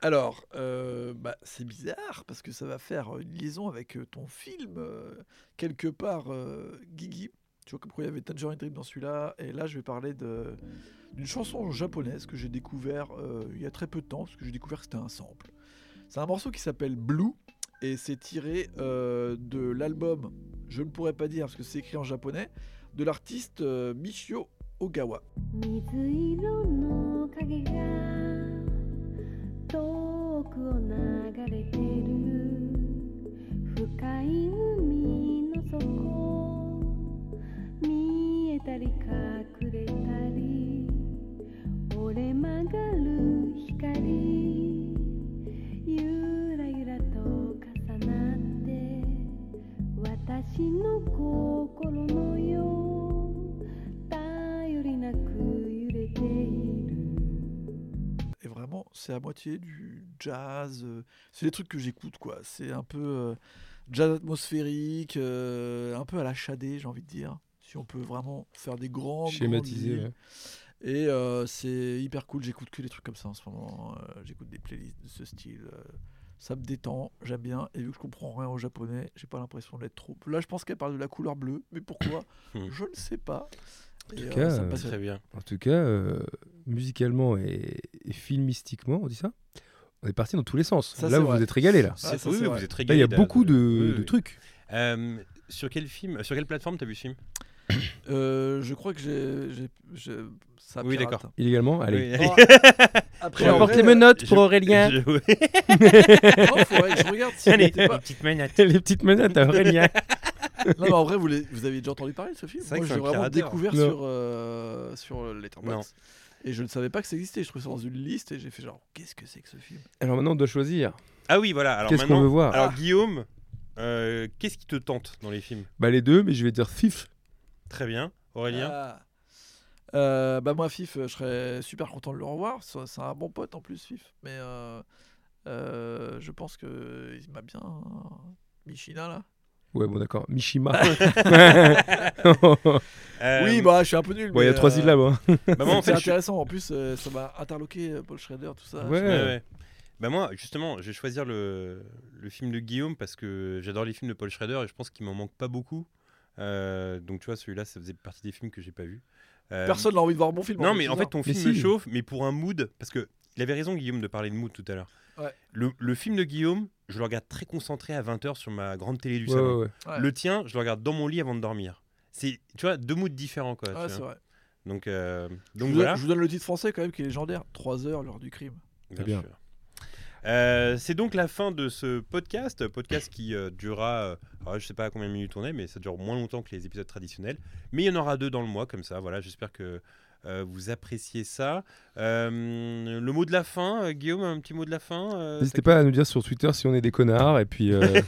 Alors, euh, bah, c'est bizarre parce que ça va faire une liaison avec euh, ton film euh, quelque part, euh, Guigui. Tu vois comme il y avait Tangerine Dream dans celui-là, et là je vais parler d'une chanson japonaise que j'ai découvert euh, il y a très peu de temps parce que j'ai découvert que c'était un sample. C'est un morceau qui s'appelle Blue et c'est tiré euh, de l'album, je ne pourrais pas dire parce que c'est écrit en japonais, de l'artiste euh, Michio Ogawa. Et vraiment, c'est à moitié du jazz. Euh, c'est des trucs que j'écoute, quoi. C'est un peu euh, jazz atmosphérique, euh, un peu à la chadé, j'ai envie de dire. Si on peut vraiment faire des grands. Ouais. Et euh, c'est hyper cool. J'écoute que des trucs comme ça en ce moment. Euh, J'écoute des playlists de ce style. euh, ça me détend, j'aime bien. Et vu que je comprends rien au japonais, j'ai pas l'impression d'être trop. Là, je pense qu'elle parle de la couleur bleue, mais pourquoi. [coughs] Je ne sais pas. Et, tout cas, ça me passionne. Très bien. En tout cas, euh, musicalement et, et filmistiquement, on dit ça On est parti dans tous les sens. Ça, là, vous vrai. vous êtes régalé là. Ah, ça, oui, oui, vous êtes régalé. il y a beaucoup de, oui, de oui. trucs. Euh, sur quel film, sur quelle plateforme t'as vu ce film? Euh, je crois que j'ai. ça Oui, pirate. d'accord. Illégalement Allez. Oui, Oh, [laughs] Après, Je en porte vrai, les menottes je- pour Aurélien. je- oui. non, [laughs] faudrait que je regarde si Allez, c'était pas- les petites menottes. [laughs] les petites menottes à Aurélien. Non, mais en vrai, vous, les- vous avez déjà entendu parler de ce film? C'est vrai Moi, que j'ai un vraiment pirateur. découvert Non. sur, euh, sur Letterboxd. Et je ne savais pas que ça existait. Je trouvais ça dans une liste et j'ai fait genre, qu'est-ce que c'est que ce film? Alors maintenant, on doit choisir. Ah oui, voilà. Alors Qu'est-ce qu'on maintenant, veut voir? alors Ah. Guillaume, euh, qu'est-ce qui te tente dans les films? Bah les deux, mais je vais dire Thief. Très bien. Aurélien Ah. Euh, Bah, moi, Fif, euh, je serais super content de le revoir. C'est un bon pote en plus, Fif. Mais euh, euh, je pense que il m'a bien. Michina, là. Ouais, bon d'accord. Mishima. [laughs] Euh, Oui, bah, je suis un peu nul. Bon, il y a trois bah, moi, en c'est fait, je suis- intéressant. En plus, ça m'a interloqué, Paul Schrader, tout ça. Ouais. Ouais, ouais. Bah moi, justement, je vais choisir le, le film de Guillaume parce que j'adore les films de Paul Schrader et je pense qu'il m'en manque pas beaucoup. Euh, donc tu vois, celui-là, ça faisait partie des films que j'ai pas vu. Euh, Personne n'a envie de voir mon film. Non, mais en fait, ton Mais film me chauffe, mais pour un mood, parce que il avait raison Guillaume de parler de mood tout à l'heure. Ouais. Le, le film de Guillaume, je le regarde très concentré à 20h sur ma grande télé du Ouais, salon. ouais, ouais. Ouais. Le tien, je le regarde dans mon lit avant de dormir. C'est, tu vois, deux moods différents quoi. Tu vois. vrai. Donc, euh, Je donc vous, voilà. donne, je vous donne le titre français quand même qui est légendaire 3 heures l'heure du crime. Bien bien. sûr. Euh, c'est donc la fin de ce podcast, podcast qui euh, durera, euh, je sais pas à combien de minutes on est, mais ça dure moins longtemps que les épisodes traditionnels. Mais il y en aura deux dans le mois, comme ça. Voilà, j'espère que euh, vous appréciez ça. Euh, le mot de la fin, euh, Guillaume, un petit mot de la fin. euh, N'hésitez pas à nous dire sur Twitter si on est des connards et puis euh, [laughs]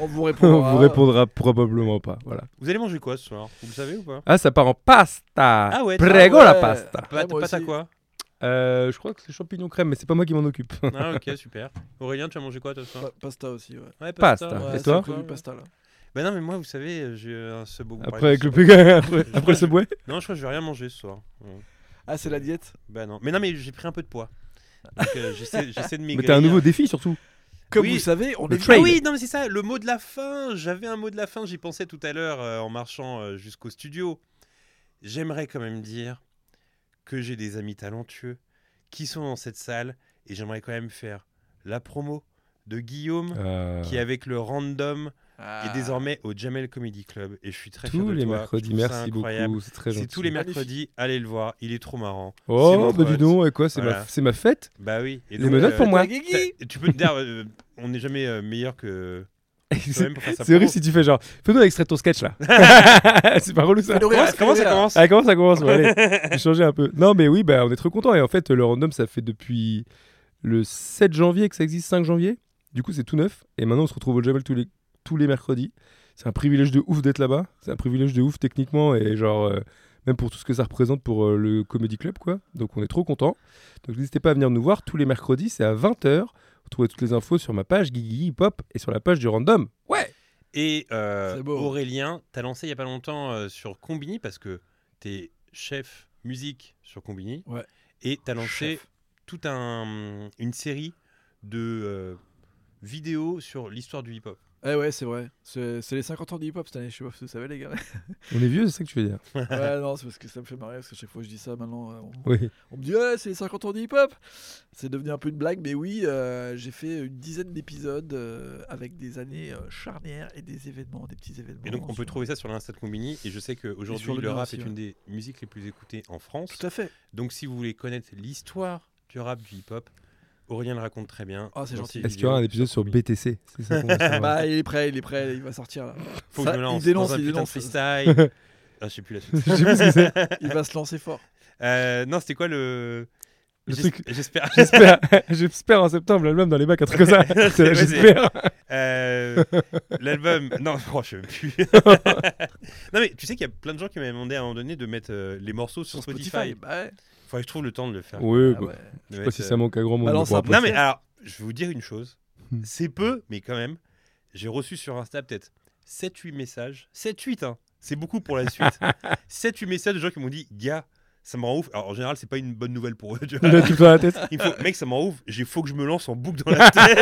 On vous [laughs] on répondra. vous répondra probablement pas. Voilà. Vous allez manger quoi ce soir? Vous le savez ou pas? Ah, ça part en pasta. Ah ouais, Prego ah la ouais. pasta. Pâte moi pâte à aussi. quoi? Euh, je crois que c'est champignons crème, mais c'est pas moi qui m'en occupe. Ah ok, [laughs] super. Aurélien, tu as mangé quoi toi ce soir Pa- Pasta aussi, ouais. Ouais, Pasta. ouais, Et toi pasta là. Bah non, mais moi, vous savez, j'ai un sub au Après, avec le plus... [laughs] après, après le subway Non, je crois que je vais rien manger ce soir. Ouais. Ah, c'est la diète Bah non. Mais non, mais j'ai pris un peu de poids. Donc euh, j'essaie [laughs] j'essaie de Mais maigrir. t'as un nouveau défi surtout. Comme Oui. vous savez, on Le est trade. Ah oui, non mais c'est ça, le mot de la fin. J'avais un mot de la fin, j'y pensais tout à l'heure euh, en marchant euh, jusqu'au studio. J'aimerais quand même dire que j'ai des amis talentueux qui sont dans cette salle et j'aimerais quand même faire la promo de Guillaume Euh, qui avec le random Ah. est désormais au Jamel Comedy Club et je suis très fier tous de les toi. Mercredis, merci beaucoup, c'est très gentil. C'est tous les mercredis, allez le voir, il est trop marrant. Oh, bah dis donc, et quoi, c'est Voilà. ma, c'est ma fête Bah oui. Et Les menottes euh, pour moi. Tu peux te dire, euh, on n'est jamais meilleur que [laughs] C'est horrible si tu fais genre, fais-nous un extrait de ton sketch là. [laughs] c'est pas relou ça. Comment, comment ça commence Ah, comment ça commence ouais, Allez, [laughs] j'ai changé un peu. Non, mais oui, bah, on est trop content. Et en fait, le random, ça fait depuis le 7 janvier que ça existe, 5 janvier. Du coup, c'est tout neuf. Et maintenant, on se retrouve au Jamel tous les, tous les mercredis. C'est un privilège de ouf d'être là-bas. C'est un privilège de ouf techniquement et genre, euh, même pour tout ce que ça représente pour euh, le Comedy Club, quoi. Donc, on est trop content. Donc, n'hésitez pas à venir nous voir tous les mercredis. C'est à 20h. Vous trouvez toutes les infos sur ma page Guigui Hip Hop et sur la page du random. Ouais! Et euh. Aurélien, t'as lancé il y a pas longtemps euh, sur Combini parce que t'es chef musique sur Combini. Ouais. Et t'as lancé toute un, une série de euh, vidéos sur l'histoire du hip-hop. Eh ouais, c'est vrai. C'est les 50 ans de hip-hop cette année, je sais pas si vous savez, les gars. [laughs] On est vieux, c'est ça que tu veux dire. ouais, non, c'est parce que ça me fait marrer, parce que chaque fois que je dis ça, maintenant, euh, on, Oui. on me dit, ouais, c'est les 50 ans de hip-hop. C'est devenu un peu une blague, mais oui, euh, j'ai fait une dizaine d'épisodes euh, avec des années euh, charnières et des événements, des petits événements. Et donc on peut sur- trouver ça sur l'Insta de Combini. Et je sais qu'aujourd'hui le rap aussi, est ouais. une des musiques les plus écoutées en France. Tout à fait. Donc si vous voulez connaître l'histoire du rap, du hip-hop, Aurélien le raconte très bien. Ah, c'est gentil. Est-ce qu'il y aura un épisode sur. BTC ça. [laughs] Bah, il est prêt, il est prêt, il va sortir là. Faut Ça, que je me lance il dénonce, dans un il dénonce. freestyle. [laughs] ah, je sais plus la [laughs] suite. Je sais plus ce que c'est. Il va se lancer fort. Euh, non, c'était quoi le J'espère. [laughs] J'espère, [laughs] j'espère en septembre l'album dans les bacs, un truc comme ça. [laughs] J'espère. Euh, L'album. Non, oh, je sais même plus. non, mais tu sais qu'il y a plein de gens qui m'avaient demandé à un moment donné de mettre euh, les morceaux sur, Spotify. Bah ouais. Faudrait que je trouve le temps de le faire. Oui, Ah bah, ouais. Je sais pas si euh, ça manque à grand monde. Balance Non, mais alors, je vais vous dire une chose. Hmm. C'est peu, mais quand même, j'ai reçu sur Insta peut-être 7-8 messages. 7-8, hein. C'est beaucoup pour la suite. 7-8 messages de gens qui m'ont dit Gars, ça me rend ouf. Alors, en général, c'est pas une bonne nouvelle pour eux. tu vois. Dans la tête. [laughs] Il faut, mec, ça me rend ouf. Il faut que je me lance en boucle dans la tête.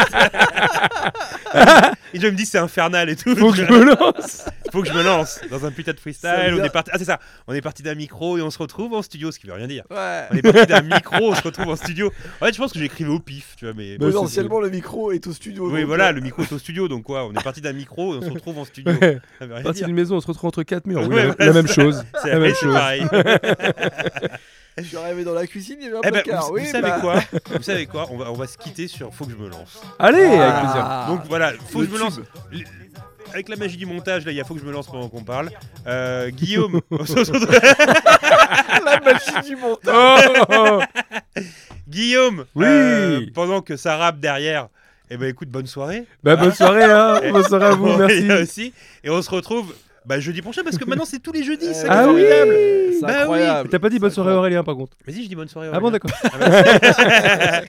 [laughs] et je me dis, c'est infernal et tout. Faut que je me lance. Faut que je me lance dans un putain de freestyle. On est parti. Ah, c'est ça. On est parti d'un micro et on se retrouve en studio, ce qui veut rien dire. Ouais. On est parti d'un [laughs] micro, on se retrouve en studio. En fait, je pense que j'écrivais au pif, tu vois, mais. Bah, Potentiellement, le micro est au studio. Oui, donc, voilà, euh, le micro est au studio, donc quoi On est parti d'un micro et on se retrouve en studio. Ouais. Ça veut rien Parti d'une maison, on se retrouve entre quatre murs. [laughs] Oui, Ouais, la, voilà, la même chose. C'est la même chose. pareil. [laughs] Je suis arrivé dans la cuisine, il y avait un Eh ben, placard. vous, oui, vous savez bah. quoi? Vous savez quoi? On va, on va se quitter sur Faut que je me lance. Allez, avec plaisir. Donc voilà, faut que je me lance. Avec la magie du montage, là, il y a faut que je me lance pendant qu'on parle. Euh, Guillaume, [laughs] [laughs] La machine du montage. Oh, [laughs] oh, Guillaume, Oui. euh, pendant que ça rappe derrière, eh ben écoute, bonne soirée. Bah, bonne soirée, hein. Bonne soirée à vous, merci. aussi. Et on se retrouve bah, jeudi prochain parce que maintenant c'est tous les jeudis. C'est Ah oui. Bah oui. T'as pas dit bonne soirée incroyable. Aurélien, par contre. Vas-y, je dis bonne soirée. Ah bon, d'accord. Ah.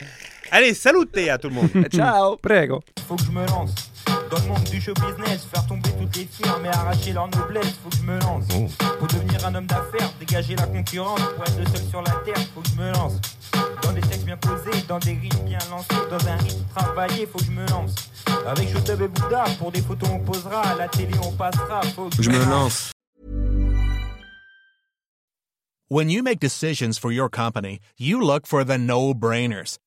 Allez, salute à tout le monde. Ciao. Prego. faut que je me lance. Dans le monde du show business, faire tomber toutes les firmes et arracher leur noblesse, faut que je me lance. Pour devenir un homme d'affaires, dégager la concurrence, pour être le seul sur la terre, faut que je me lance. Dans des textes bien posés, dans des rimes bien lancés, dans un rythme travaillé, faut que je me lance. Avec Shotub et Bouddha, pour des photos on posera, à la télé on passera, faut que Je me lance. When you make decisions for your company, you look for the no-brainers.